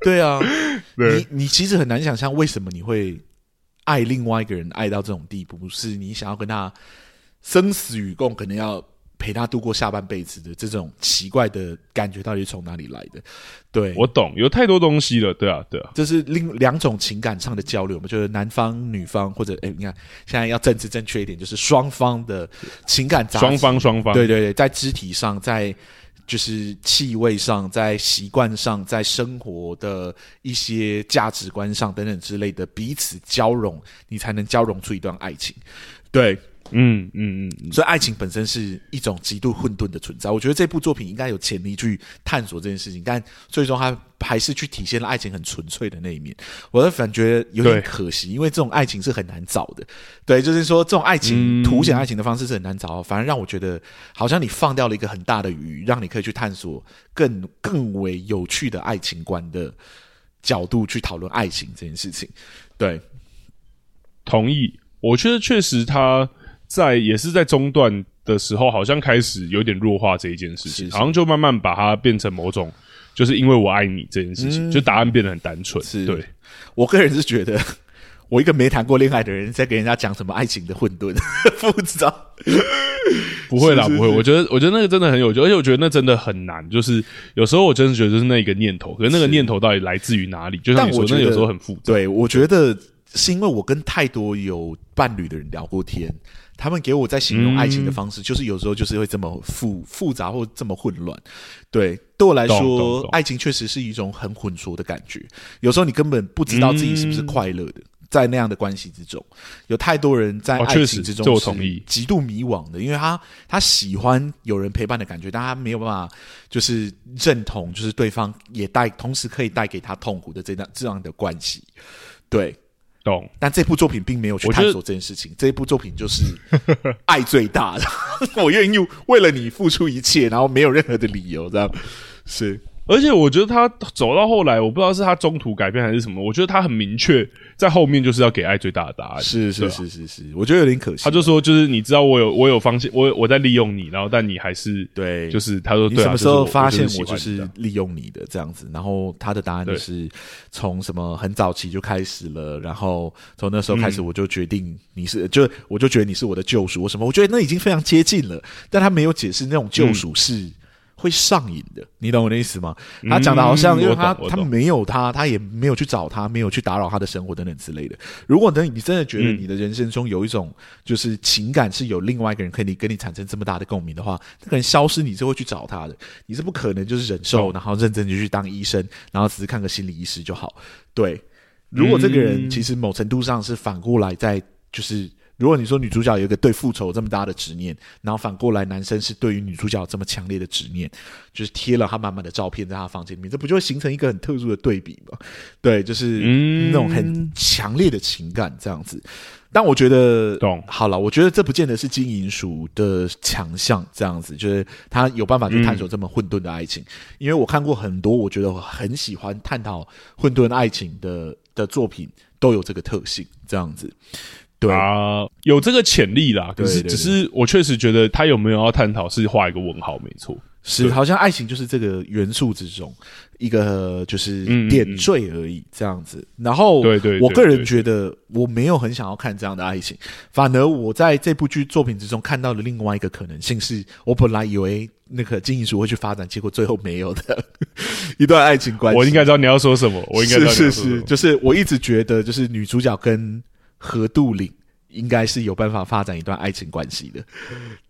Speaker 1: 对啊，你你其实很难想象为什么你会爱另外一个人爱到这种地步，是你想要跟他生死与共，可能要。陪他度过下半辈子的这种奇怪的感觉，到底是从哪里来的？对，
Speaker 2: 我懂，有太多东西了。对啊，对啊，
Speaker 1: 这是另两种情感上的交流。我们觉得男方、女方，或者哎，你看现在要政治正确一点，就是双方的情感杂，
Speaker 2: 双方双方，
Speaker 1: 对对对，在肢体上，在就是气味上，在习惯上，在生活的一些价值观上等等之类的彼此交融，你才能交融出一段爱情。对。嗯嗯嗯，所以爱情本身是一种极度混沌的存在。我觉得这部作品应该有潜力去探索这件事情，但最终它还是去体现了爱情很纯粹的那一面。我的反觉有点可惜，因为这种爱情是很难找的。对，就是说这种爱情凸显爱情的方式是很难找，反而让我觉得好像你放掉了一个很大的鱼，让你可以去探索更更为有趣的爱情观的角度去讨论爱情这件事情。对，
Speaker 2: 同意。我觉得确实他。在也是在中段的时候，好像开始有点弱化这一件事情，是是好像就慢慢把它变成某种，就是因为我爱你这件事情，嗯、就答案变得很单纯。是对
Speaker 1: 我个人是觉得，我一个没谈过恋爱的人，在给人家讲什么爱情的混沌 不知道，
Speaker 2: 不会啦，是是是不会。我觉得，我觉得那个真的很有趣，而且我觉得那真的很难。就是有时候我真的觉得，就是那个念头，可是那个念头到底来自于哪里？就像你说，那有时候很复杂。
Speaker 1: 对，我觉得是因为我跟太多有伴侣的人聊过天。他们给我在形容爱情的方式，嗯、就是有时候就是会这么复复杂或这么混乱。对，对我来说，爱情确实是一种很混浊的感觉。有时候你根本不知道自己是不是快乐的，嗯、在那样的关系之中，有太多人在爱情之中是极度迷惘的，因为他他喜欢有人陪伴的感觉，但他没有办法就是认同，就是对方也带同时可以带给他痛苦的这样这样的关系。对。
Speaker 2: 懂，
Speaker 1: 但这部作品并没有去探索这件事情。这一部作品就是 爱最大的，我愿意为了你付出一切，然后没有任何的理由，这样是。
Speaker 2: 而且我觉得他走到后来，我不知道是他中途改变还是什么。我觉得他很明确，在后面就是要给爱最大的答案。
Speaker 1: 是是是是是，我觉得有点可惜。
Speaker 2: 他就说，就是你知道我有我有方向，我我在利用你，然后但你还是
Speaker 1: 对，
Speaker 2: 就是他说，你
Speaker 1: 什么时候发现我就是利用你的这样子？然后他的答案就是从什么很早期就开始了，然后从那时候开始我就决定你是，就我就觉得你是我的救赎，我什么？我觉得那已经非常接近了，但他没有解释那种救赎是。会上瘾的，你懂我的意思吗？他讲的好像，因为他他没有他，他也没有去找他，没有去打扰他的生活等等之类的。如果等你真的觉得你的人生中有一种就是情感是有另外一个人可以跟你产生这么大的共鸣的话，那个人消失，你是会去找他的，你是不可能就是忍受，然后认真就去当医生，然后只是看个心理医师就好。对，如果这个人其实某程度上是反过来在就是。如果你说女主角有一个对复仇这么大的执念，然后反过来男生是对于女主角这么强烈的执念，就是贴了他满满的照片在他房间里面，这不就会形成一个很特殊的对比吗？对，就是那种很强烈的情感这样子。但我觉得，懂好了，我觉得这不见得是金银鼠的强项，这样子，就是他有办法去探索这么混沌的爱情。因为我看过很多，我觉得我很喜欢探讨混沌爱情的的作品，都有这个特性，这样子。对啊，
Speaker 2: 有这个潜力啦。可是，只是我确实觉得他有没有要探讨，是画一个问号，没错。
Speaker 1: 是，好像爱情就是这个元素之中一个就是点缀而已，这样子。然后，对对，我个人觉得我没有很想要看这样的爱情，反而我在这部剧作品之中看到了另外一个可能性，是我本来以为那个金银淑会去发展，结果最后没有的 一段爱情关系。
Speaker 2: 我应该知道你要说什么，我应该知道
Speaker 1: 是是是，就是我一直觉得，就是女主角跟。何杜岭应该是有办法发展一段爱情关系的，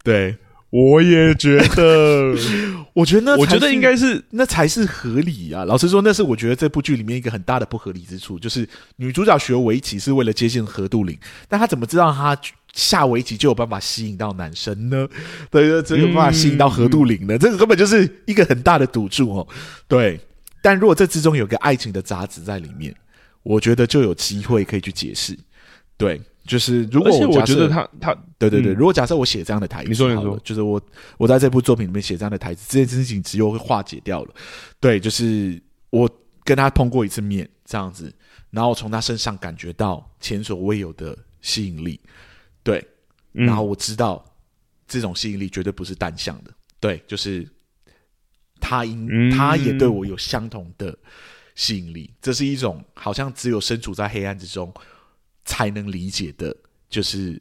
Speaker 1: 对，
Speaker 2: 我也觉得，
Speaker 1: 我觉得那，
Speaker 2: 我觉得应该是
Speaker 1: 那才是合理啊。老实说，那是我觉得这部剧里面一个很大的不合理之处，就是女主角学围棋是为了接近何杜岭，但她怎么知道她下围棋就有办法吸引到男生呢？对，这个办法吸引到何杜岭呢？这个根本就是一个很大的赌注哦。对，但如果这之中有个爱情的杂质在里面，我觉得就有机会可以去解释。对，就是如果我，
Speaker 2: 我觉得他他
Speaker 1: 对对对，嗯、如果假设我写这样的台词，
Speaker 2: 你说你说，
Speaker 1: 就是我我在这部作品里面写这样的台词，这件事情只有会化解掉了。对，就是我跟他碰过一次面，这样子，然后从他身上感觉到前所未有的吸引力。对，然后我知道这种吸引力绝对不是单向的。对，就是他应、嗯、他也对我有相同的吸引力。这是一种好像只有身处在黑暗之中。才能理解的，就是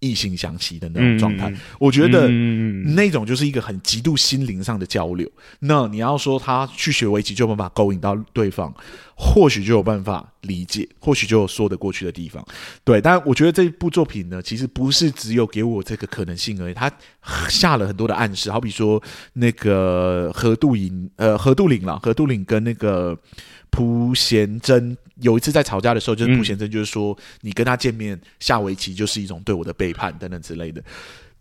Speaker 1: 异性相吸的那种状态。嗯、我觉得那种就是一个很极度心灵上的交流。那你要说他去学围棋就有办法勾引到对方，或许就有办法理解，或许就有说得过去的地方。对，但我觉得这部作品呢，其实不是只有给我这个可能性而已，他下了很多的暗示。好比说那个何杜颖，呃，何杜岭了，何杜岭跟那个朴贤珍。有一次在吵架的时候，就是朴先生就是说，你跟他见面下围棋就是一种对我的背叛等等之类的。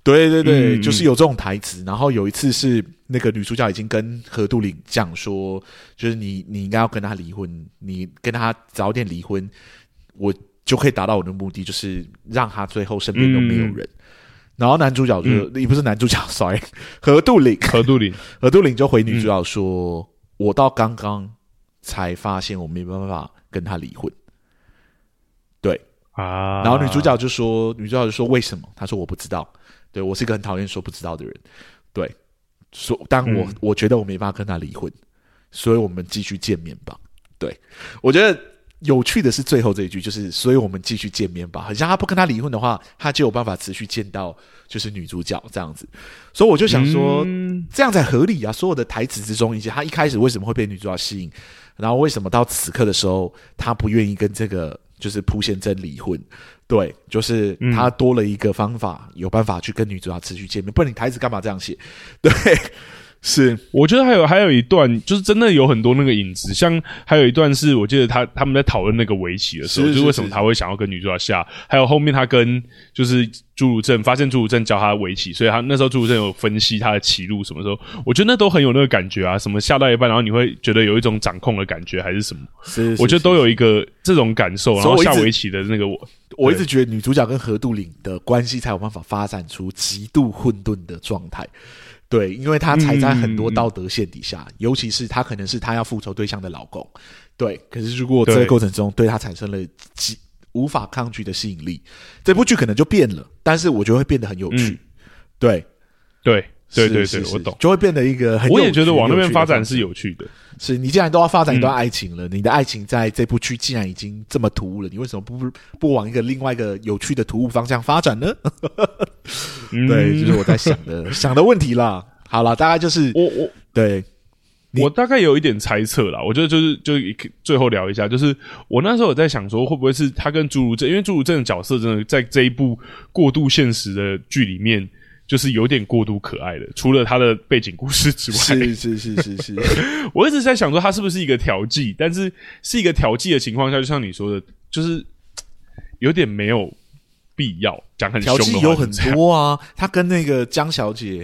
Speaker 1: 对对对，就是有这种台词。然后有一次是那个女主角已经跟何杜岭讲说，就是你你应该要跟他离婚，你跟他早点离婚，我就可以达到我的目的，就是让他最后身边都没有人。然后男主角就你不是男主角，sorry，何杜岭，
Speaker 2: 何杜岭，
Speaker 1: 何杜岭就回女主角说，我到刚刚才发现我没办法。跟他离婚，对啊，然后女主角就说：“女主角就说为什么？”她说：“我不知道。对”我是一个很讨厌说不知道的人，对，说但我、嗯、我觉得我没办法跟他离婚，所以我们继续见面吧。对，我觉得有趣的是最后这一句，就是所以我们继续见面吧。好像他不跟他离婚的话，他就有办法持续见到就是女主角这样子。所以我就想说，嗯、这样才合理啊！所有的台词之中，以及他一开始为什么会被女主角吸引？然后为什么到此刻的时候，他不愿意跟这个就是朴贤珍离婚？对，就是他多了一个方法，嗯、有办法去跟女主角持续见面。不然你台词干嘛这样写？对。是，我觉得还有还有一段，就是真的有很多那个影子，像还有一段是我记得他他们在讨论那个围棋的时候，是是是就是为什么他会想要跟女主角下，还有后面他跟就是朱如正发现朱如正教他围棋，所以他那时候朱如正有分析他的棋路，什么时候，我觉得那都很有那个感觉啊，什么下到一半，然后你会觉得有一种掌控的感觉，还是什么？是，我觉得都有一个这种感受，然后下围棋的那个我，我一直觉得女主角跟何杜岭的关系才有办法发展出极度混沌的状态。对，因为他踩在很多道德线底下，嗯、尤其是他可能是他要复仇对象的老公。对，可是如果这个过程中对他产生了极无法抗拒的吸引力，这部剧可能就变了。但是我觉得会变得很有趣。嗯、对，
Speaker 2: 对。对对对，我懂，
Speaker 1: 就会变得一个很。
Speaker 2: 我也觉得往那边发展是有趣的。
Speaker 1: 是你既然都要发展一段爱情了，你的爱情在这部剧既然已经这么突兀了，你为什么不不往一个另外一个有趣的突兀方向发展呢？对，就是我在想的想的问题啦。好了，大概就是
Speaker 2: 我我
Speaker 1: 对。
Speaker 2: 我大概有一点猜测啦，我觉得就是就最后聊一下，就是我那时候有在想说，会不会是他跟侏儒症，因为侏儒症的角色真的在这一部过度现实的剧里面，就是有点过度可爱的，除了他的背景故事之外，
Speaker 1: 是是是是是，
Speaker 2: 我一直在想说他是不是一个调剂，但是是一个调剂的情况下，就像你说的，就是有点没有。必要讲很凶的，
Speaker 1: 有很多啊。他跟那个江小姐，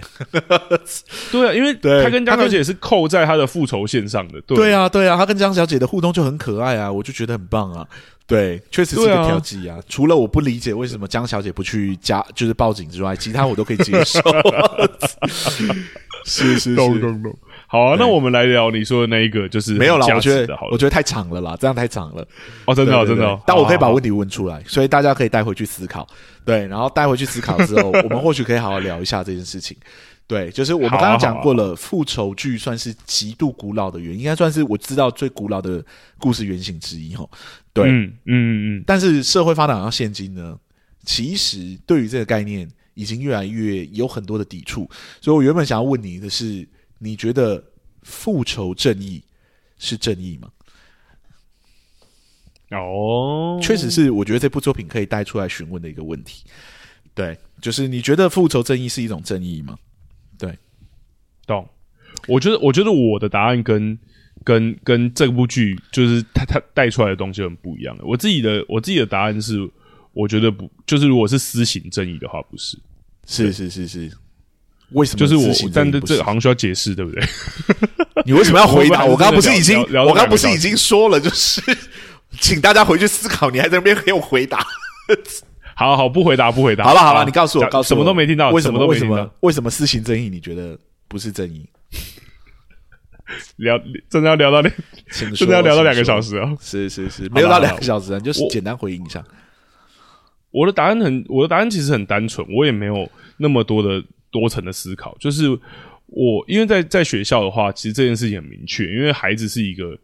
Speaker 2: 对啊，因为他跟江小姐是扣在他的复仇线上的。对，
Speaker 1: 对啊，对啊，他跟江小姐的互动就很可爱啊，我就觉得很棒啊。对，确实是一个调剂啊。除了我不理解为什么江小姐不去加，就是报警之外，其他我都可以接受。是是是。
Speaker 2: 好啊，那我们来聊你说的那一个，就是
Speaker 1: 没有啦，我觉得我觉得太长了啦，这样太长了。
Speaker 2: 哦，真的，真的。
Speaker 1: 但我可以把问题问出来，所以大家可以带回去思考。对，然后带回去思考之后，我们或许可以好好聊一下这件事情。对，就是我们刚刚讲过了，复仇剧算是极度古老的原，应该算是我知道最古老的故事原型之一哈。对，嗯嗯嗯。但是社会发展到现今呢，其实对于这个概念已经越来越有很多的抵触。所以我原本想要问你的是。你觉得复仇正义是正义吗？
Speaker 2: 哦，
Speaker 1: 确实是，我觉得这部作品可以带出来询问的一个问题。对，就是你觉得复仇正义是一种正义吗？对，
Speaker 2: 懂。我觉得，我觉得我的答案跟跟跟这部剧就是他他带出来的东西很不一样的。我自己的我自己的答案是，我觉得不，就是如果是私刑正义的话，不是。
Speaker 1: 是是是是。为什么？
Speaker 2: 就是我，但这这好像需要解释，对不对？
Speaker 1: 你为什么要回答？我刚刚不是已经，我刚刚不是已经说了，就是 请大家回去思考。你还在那边给我回答？
Speaker 2: 好好，不回答，不回答。
Speaker 1: 好了好了，你告诉我，告诉我，
Speaker 2: 什么都没听到，
Speaker 1: 为什么？为什
Speaker 2: 么？
Speaker 1: 为什么私刑正义？你觉得不是正义？
Speaker 2: 聊真的要聊到两，真的要聊到两个小时啊？
Speaker 1: 是是是，没有到两个小时，你就是简单回应一下。
Speaker 2: 我的答案很，我的答案其实很单纯，我也没有那么多的。多层的思考，就是我因为在在学校的话，其实这件事情很明确，因为孩子是一个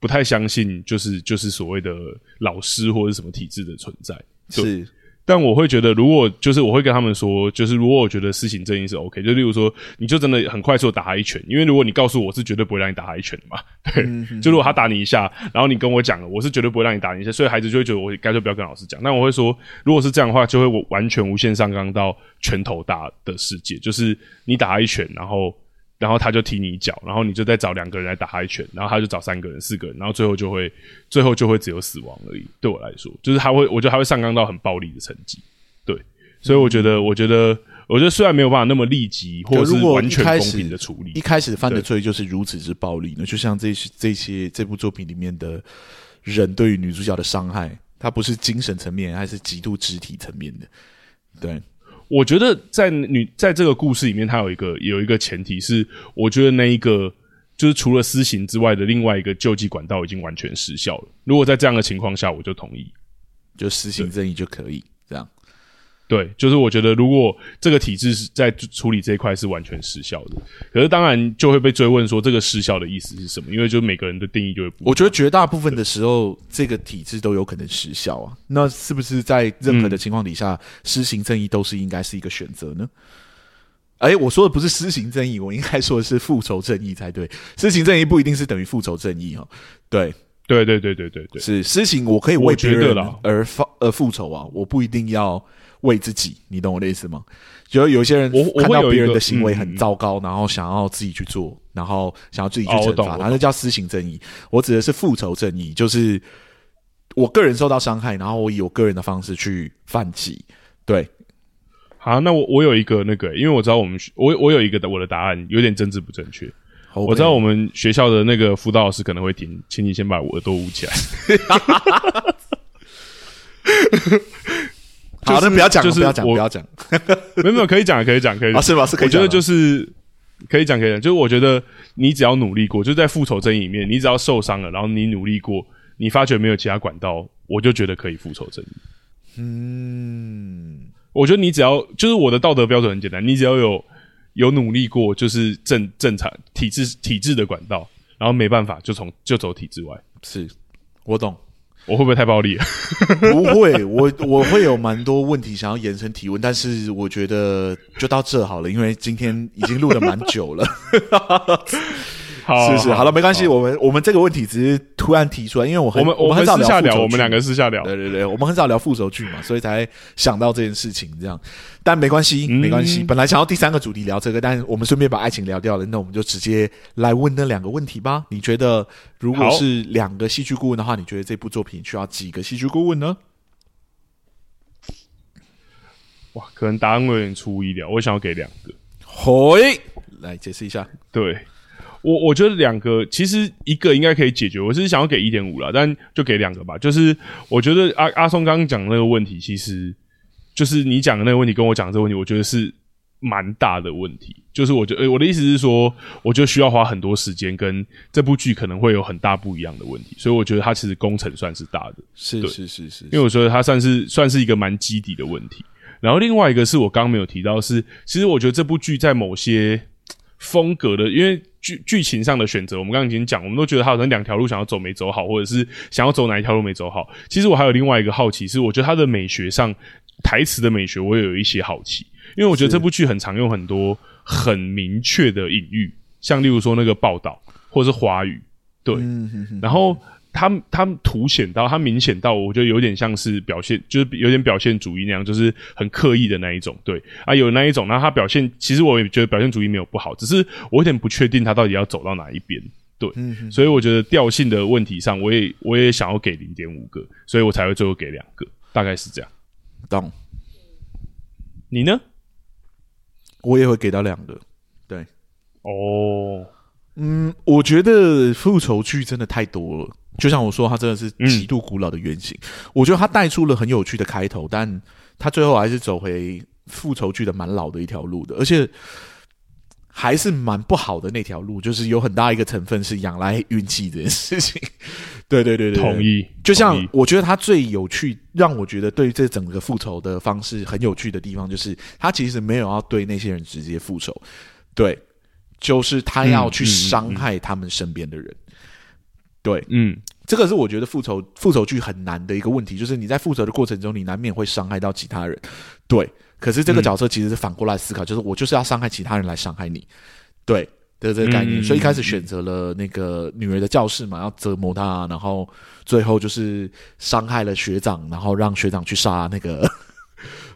Speaker 2: 不太相信，就是就是所谓的老师或者什么体制的存在，
Speaker 1: 是。
Speaker 2: 但我会觉得，如果就是我会跟他们说，就是如果我觉得事情正义是 OK，就例如说，你就真的很快速打他一拳，因为如果你告诉我是绝对不会让你打他一拳的嘛，对。就如果他打你一下，然后你跟我讲了，我是绝对不会让你打你一下，所以孩子就会觉得我干脆不要跟老师讲。那我会说，如果是这样的话，就会我完全无限上纲到拳头大的世界，就是你打他一拳，然后。然后他就踢你一脚，然后你就再找两个人来打他一拳，然后他就找三个人、四个人，然后最后就会，最后就会只有死亡而已。对我来说，就是他会，我觉得他会上纲到很暴力的成绩。对，所以我觉得，嗯、我觉得，我觉得虽然没有办法那么立即，或者是完全公平的处理，
Speaker 1: 一开始犯的罪就是如此之暴力呢？就像这些这些这部作品里面的人对于女主角的伤害，他不是精神层面，还是极度肢体层面的？对。
Speaker 2: 我觉得在女在这个故事里面，它有一个有一个前提是，我觉得那一个就是除了私刑之外的另外一个救济管道已经完全失效了。如果在这样的情况下，我就同意，
Speaker 1: 就私刑正义就可以这样。
Speaker 2: 对，就是我觉得，如果这个体制是在处理这一块是完全失效的，可是当然就会被追问说这个失效的意思是什么？因为就每个人的定义就会不。
Speaker 1: 我觉得绝大部分的时候，这个体制都有可能失效啊。那是不是在任何的情况底下，施行正义都是应该是一个选择呢？哎，我说的不是施行正义，我应该说的是复仇正义才对。施行正义不一定是等于复仇正义哈。对，
Speaker 2: 对，对，对，对，对，对，
Speaker 1: 是施行，我可以为别人而发而复仇啊，我不一定要。为自己，你懂我的意思吗？就有些人看到别人的行为很糟糕，然后想要自己去做，然后想要自己去惩罚，然后叫私刑正义。我指的是复仇正义，就是我个人受到伤害，然后我以我个人的方式去反击。对，
Speaker 2: 好，那我我有一个那个，因为我知道我们我我有一个我的答案有点政治不正确。我知道我们学校的那个辅导老师可能会听，请你先把我耳朵捂起来。
Speaker 1: 好的，不要讲，就是不要讲，不要讲。
Speaker 2: 没有没有，可以讲，可以讲，可以
Speaker 1: 是吧？是可以讲。
Speaker 2: 我觉得就是可以讲，可以讲。就是我觉得你只要努力过，就在复仇正义里面，你只要受伤了，然后你努力过，你发觉没有其他管道，我就觉得可以复仇正义。嗯，我觉得你只要就是我的道德标准很简单，你只要有有努力过，就是正正常体制体制的管道，然后没办法就从就走体制外。
Speaker 1: 是，我懂。
Speaker 2: 我会不会太暴力？
Speaker 1: 不会，我我会有蛮多问题想要延伸提问，但是我觉得就到这好了，因为今天已经录了蛮久了。
Speaker 2: 好，
Speaker 1: 是是，好了，没关系。我们我们这个问题只是突然提出来，因为我很
Speaker 2: 我们我们私下聊，我们两个私下聊。
Speaker 1: 对对对，我们很少聊复仇剧嘛，所以才想到这件事情这样。但没关系，没关系。本来想要第三个主题聊这个，但我们顺便把爱情聊掉了，那我们就直接来问那两个问题吧。你觉得如果是两个戏剧顾问的话，你觉得这部作品需要几个戏剧顾问呢？
Speaker 2: 哇，可能答案会有点出乎意料。我想要给两个。
Speaker 1: 嘿，来解释一下。
Speaker 2: 对。我我觉得两个其实一个应该可以解决，我是想要给一点五了，但就给两个吧。就是我觉得阿阿松刚刚讲的那个问题，其实就是你讲的那个问题跟我讲这个问题，我觉得是蛮大的问题。就是我觉得，我的意思是说，我就需要花很多时间，跟这部剧可能会有很大不一样的问题，所以我觉得它其实工程算是大的。
Speaker 1: 是是是是，
Speaker 2: 因为我觉得它算是算是一个蛮基底的问题。然后另外一个是我刚刚没有提到是，其实我觉得这部剧在某些风格的，因为。剧剧情上的选择，我们刚刚已经讲，我们都觉得他好像两条路想要走没走好，或者是想要走哪一条路没走好。其实我还有另外一个好奇是，我觉得他的美学上台词的美学，我也有一些好奇，因为我觉得这部剧很常用很多很明确的隐喻，像例如说那个报道或者是华语，对，然后。他他凸显到，他明显到，我觉得有点像是表现，就是有点表现主义那样，就是很刻意的那一种。对啊，有那一种，然后他表现，其实我也觉得表现主义没有不好，只是我有点不确定他到底要走到哪一边。对，所以我觉得调性的问题上，我也我也想要给零点五个，所以我才会最后给两个，大概是这样。
Speaker 1: 懂？
Speaker 2: 你呢？
Speaker 1: 我也会给到两个。对，
Speaker 2: 哦，
Speaker 1: 嗯，我觉得复仇剧真的太多了。就像我说，它真的是极度古老的原型。嗯、我觉得它带出了很有趣的开头，但它最后还是走回复仇剧的蛮老的一条路的，而且还是蛮不好的那条路，就是有很大一个成分是仰赖运气这件事情。对对对对，
Speaker 2: 同意。
Speaker 1: 就像我觉得它最有趣，让我觉得对这整个复仇的方式很有趣的地方，就是他其实没有要对那些人直接复仇，对，就是他要去伤害他们身边的人。嗯嗯嗯对，嗯，这个是我觉得复仇复仇剧很难的一个问题，就是你在复仇的过程中，你难免会伤害到其他人。对，可是这个角色其实是反过来思考，嗯、就是我就是要伤害其他人来伤害你，对的这个概念。嗯、所以一开始选择了那个女儿的教室嘛，要折磨她，然后最后就是伤害了学长，然后让学长去杀那个。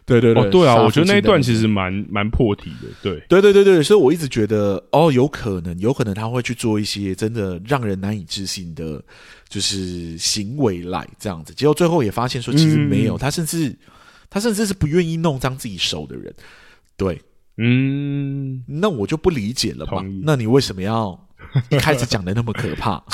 Speaker 1: 对对对，
Speaker 2: 哦、对啊，我觉得那一段其实蛮蛮破题的。对，
Speaker 1: 对对对对，所以我一直觉得，哦，有可能，有可能他会去做一些真的让人难以置信的，就是行为来这样子。结果最后也发现说，其实没有，嗯、他甚至他甚至是不愿意弄脏自己手的人。对，嗯，那我就不理解了嘛。那你为什么要一开始讲的那么可怕？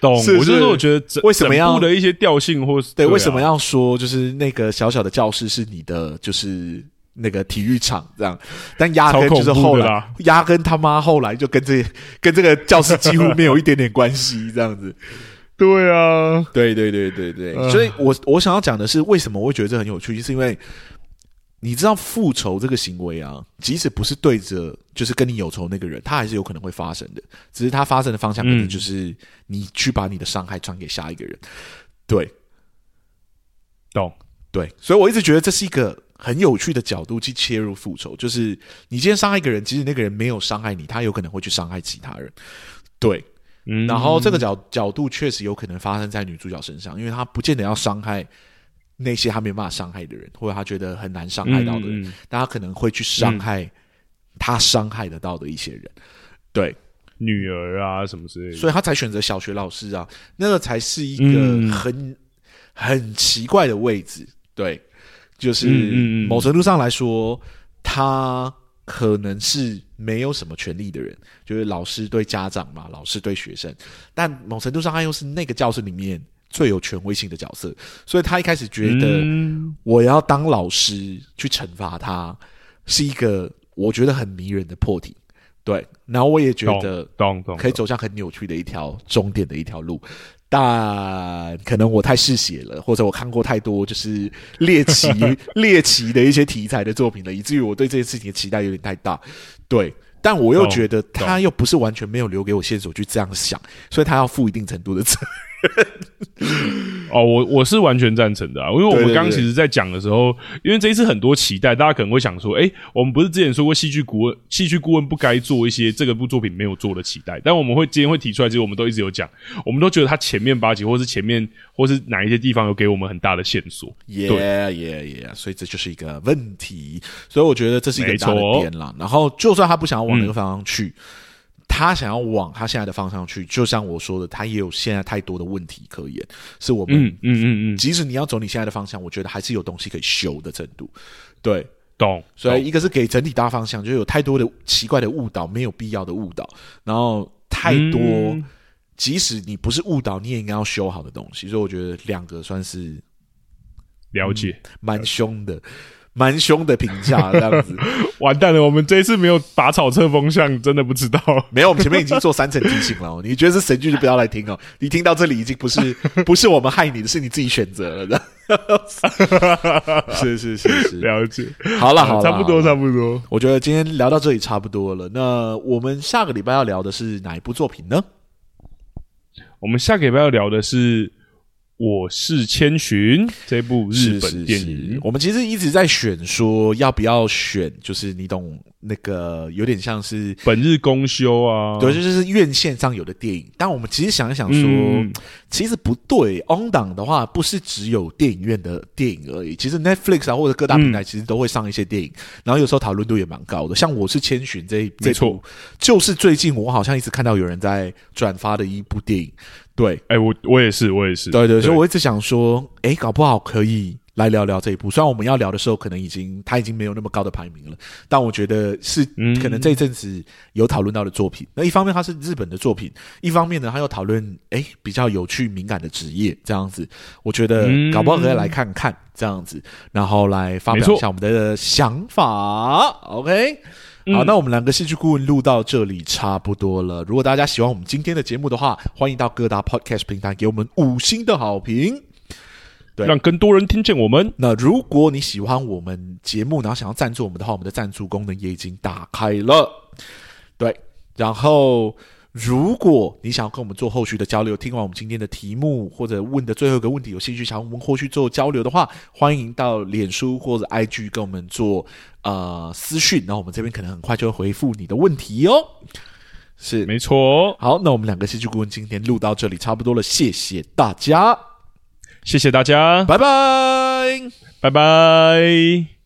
Speaker 2: 懂，是是我就是我觉得为什么要的一些调性或是
Speaker 1: 对，对啊、为什么要说就是那个小小的教室是你的就是那个体育场这样，但压根就是后来压根他妈后来就跟这 跟这个教室几乎没有一点点关系这样子，
Speaker 2: 对啊，
Speaker 1: 对对对对对，呃、所以我我想要讲的是为什么我会觉得这很有趣，就是因为。你知道复仇这个行为啊，即使不是对着就是跟你有仇那个人，他还是有可能会发生的。只是他发生的方向可能就是你去把你的伤害传给下一个人。对，
Speaker 2: 懂？
Speaker 1: 对，所以我一直觉得这是一个很有趣的角度去切入复仇。就是你今天伤害一个人，即使那个人没有伤害你，他有可能会去伤害其他人。对，嗯，然后这个角角度确实有可能发生在女主角身上，因为她不见得要伤害。那些他没办法伤害的人，或者他觉得很难伤害到的人，但他可能会去伤害他伤害得到的一些人，对，
Speaker 2: 女儿啊什么之类的，
Speaker 1: 所以他才选择小学老师啊，那个才是一个很很奇怪的位置，对，就是某程度上来说，他可能是没有什么权利的人，就是老师对家长嘛，老师对学生，但某程度上他又是那个教室里面。最有权威性的角色，所以他一开始觉得我要当老师去惩罚他，是一个我觉得很迷人的破题。对，然后我也觉得可以走向很扭曲的一条终点的一条路，但可能我太嗜血了，或者我看过太多就是猎奇 猎奇的一些题材的作品了，以至于我对这件事情的期待有点太大。对，但我又觉得他又不是完全没有留给我线索去这样想，所以他要负一定程度的责任。
Speaker 2: 哦，我我是完全赞成的啊，因为我们刚刚其实，在讲的时候，因为这一次很多期待，大家可能会想说，诶，我们不是之前说过戏剧顾问，戏剧顾问不该做一些这个部作品没有做的期待，但我们会今天会提出来，其实我们都一直有讲，我们都觉得他前面八集，或是前面，或是哪一些地方有给我们很大的线索。
Speaker 1: 耶耶耶，所以这就是一个问题，所以我觉得这是一个大的点啦。然后，就算他不想要往那个方向去。嗯他想要往他现在的方向去，就像我说的，他也有现在太多的问题可言，是我们，嗯嗯嗯嗯，即使你要走你现在的方向，我觉得还是有东西可以修的程度，对，
Speaker 2: 懂。
Speaker 1: 所以一个是给整体大方向，就有太多的奇怪的误导，没有必要的误导，然后太多，嗯、即使你不是误导，你也应该要修好的东西，所以我觉得两个算是
Speaker 2: 了解，
Speaker 1: 蛮、嗯、凶的。蛮凶的评价，这样子，
Speaker 2: 完蛋了！我们这一次没有拔草测风向，真的不知道。
Speaker 1: 没有，我们前面已经做三层提醒了哦。你觉得是神剧就不要来听哦。你听到这里已经不是 不是我们害你的，是你自己选择了的。是是是是，
Speaker 2: 了解。
Speaker 1: 好了好了，
Speaker 2: 差不多差不多。
Speaker 1: 我觉得今天聊到这里差不多了。那我们下个礼拜要聊的是哪一部作品呢？
Speaker 2: 我们下个礼拜要聊的是。我是千寻这部日本电影，是是是，
Speaker 1: 我们其实一直在选，说要不要选，就是你懂那个有点像是
Speaker 2: 本日公休啊，
Speaker 1: 对，就是院线上有的电影。但我们其实想一想说，嗯、其实不对，on 档的话不是只有电影院的电影而已，其实 Netflix 啊或者各大平台其实都会上一些电影，嗯、然后有时候讨论度也蛮高的。像我是千寻这这部，就是最近我好像一直看到有人在转发的一部电影。对，
Speaker 2: 哎、欸，我我也是，我也是，
Speaker 1: 对对，对，所以我一直想说，哎，搞不好可以来聊聊这一部。虽然我们要聊的时候，可能已经他已经没有那么高的排名了，但我觉得是可能这一阵子有讨论到的作品。嗯、那一方面它是日本的作品，一方面呢，他又讨论哎比较有趣敏感的职业这样子。我觉得搞不好可以来看看这样子，然后来发表一下我们的想法。OK。好，那我们两个戏剧顾问录到这里差不多了。如果大家喜欢我们今天的节目的话，欢迎到各大 Podcast 平台给我们五星的好评，对，
Speaker 2: 让更多人听见我们。
Speaker 1: 那如果你喜欢我们节目，然后想要赞助我们的话，我们的赞助功能也已经打开了。对，然后。如果你想要跟我们做后续的交流，听完我们今天的题目或者问的最后一个问题，有兴趣想要我们后续做交流的话，欢迎到脸书或者 IG 跟我们做呃私讯，然后我们这边可能很快就会回复你的问题哦。是，
Speaker 2: 没错。
Speaker 1: 好，那我们两个戏剧顾问今天录到这里差不多了，谢谢大家，
Speaker 2: 谢谢大家，
Speaker 1: 拜拜，
Speaker 2: 拜拜。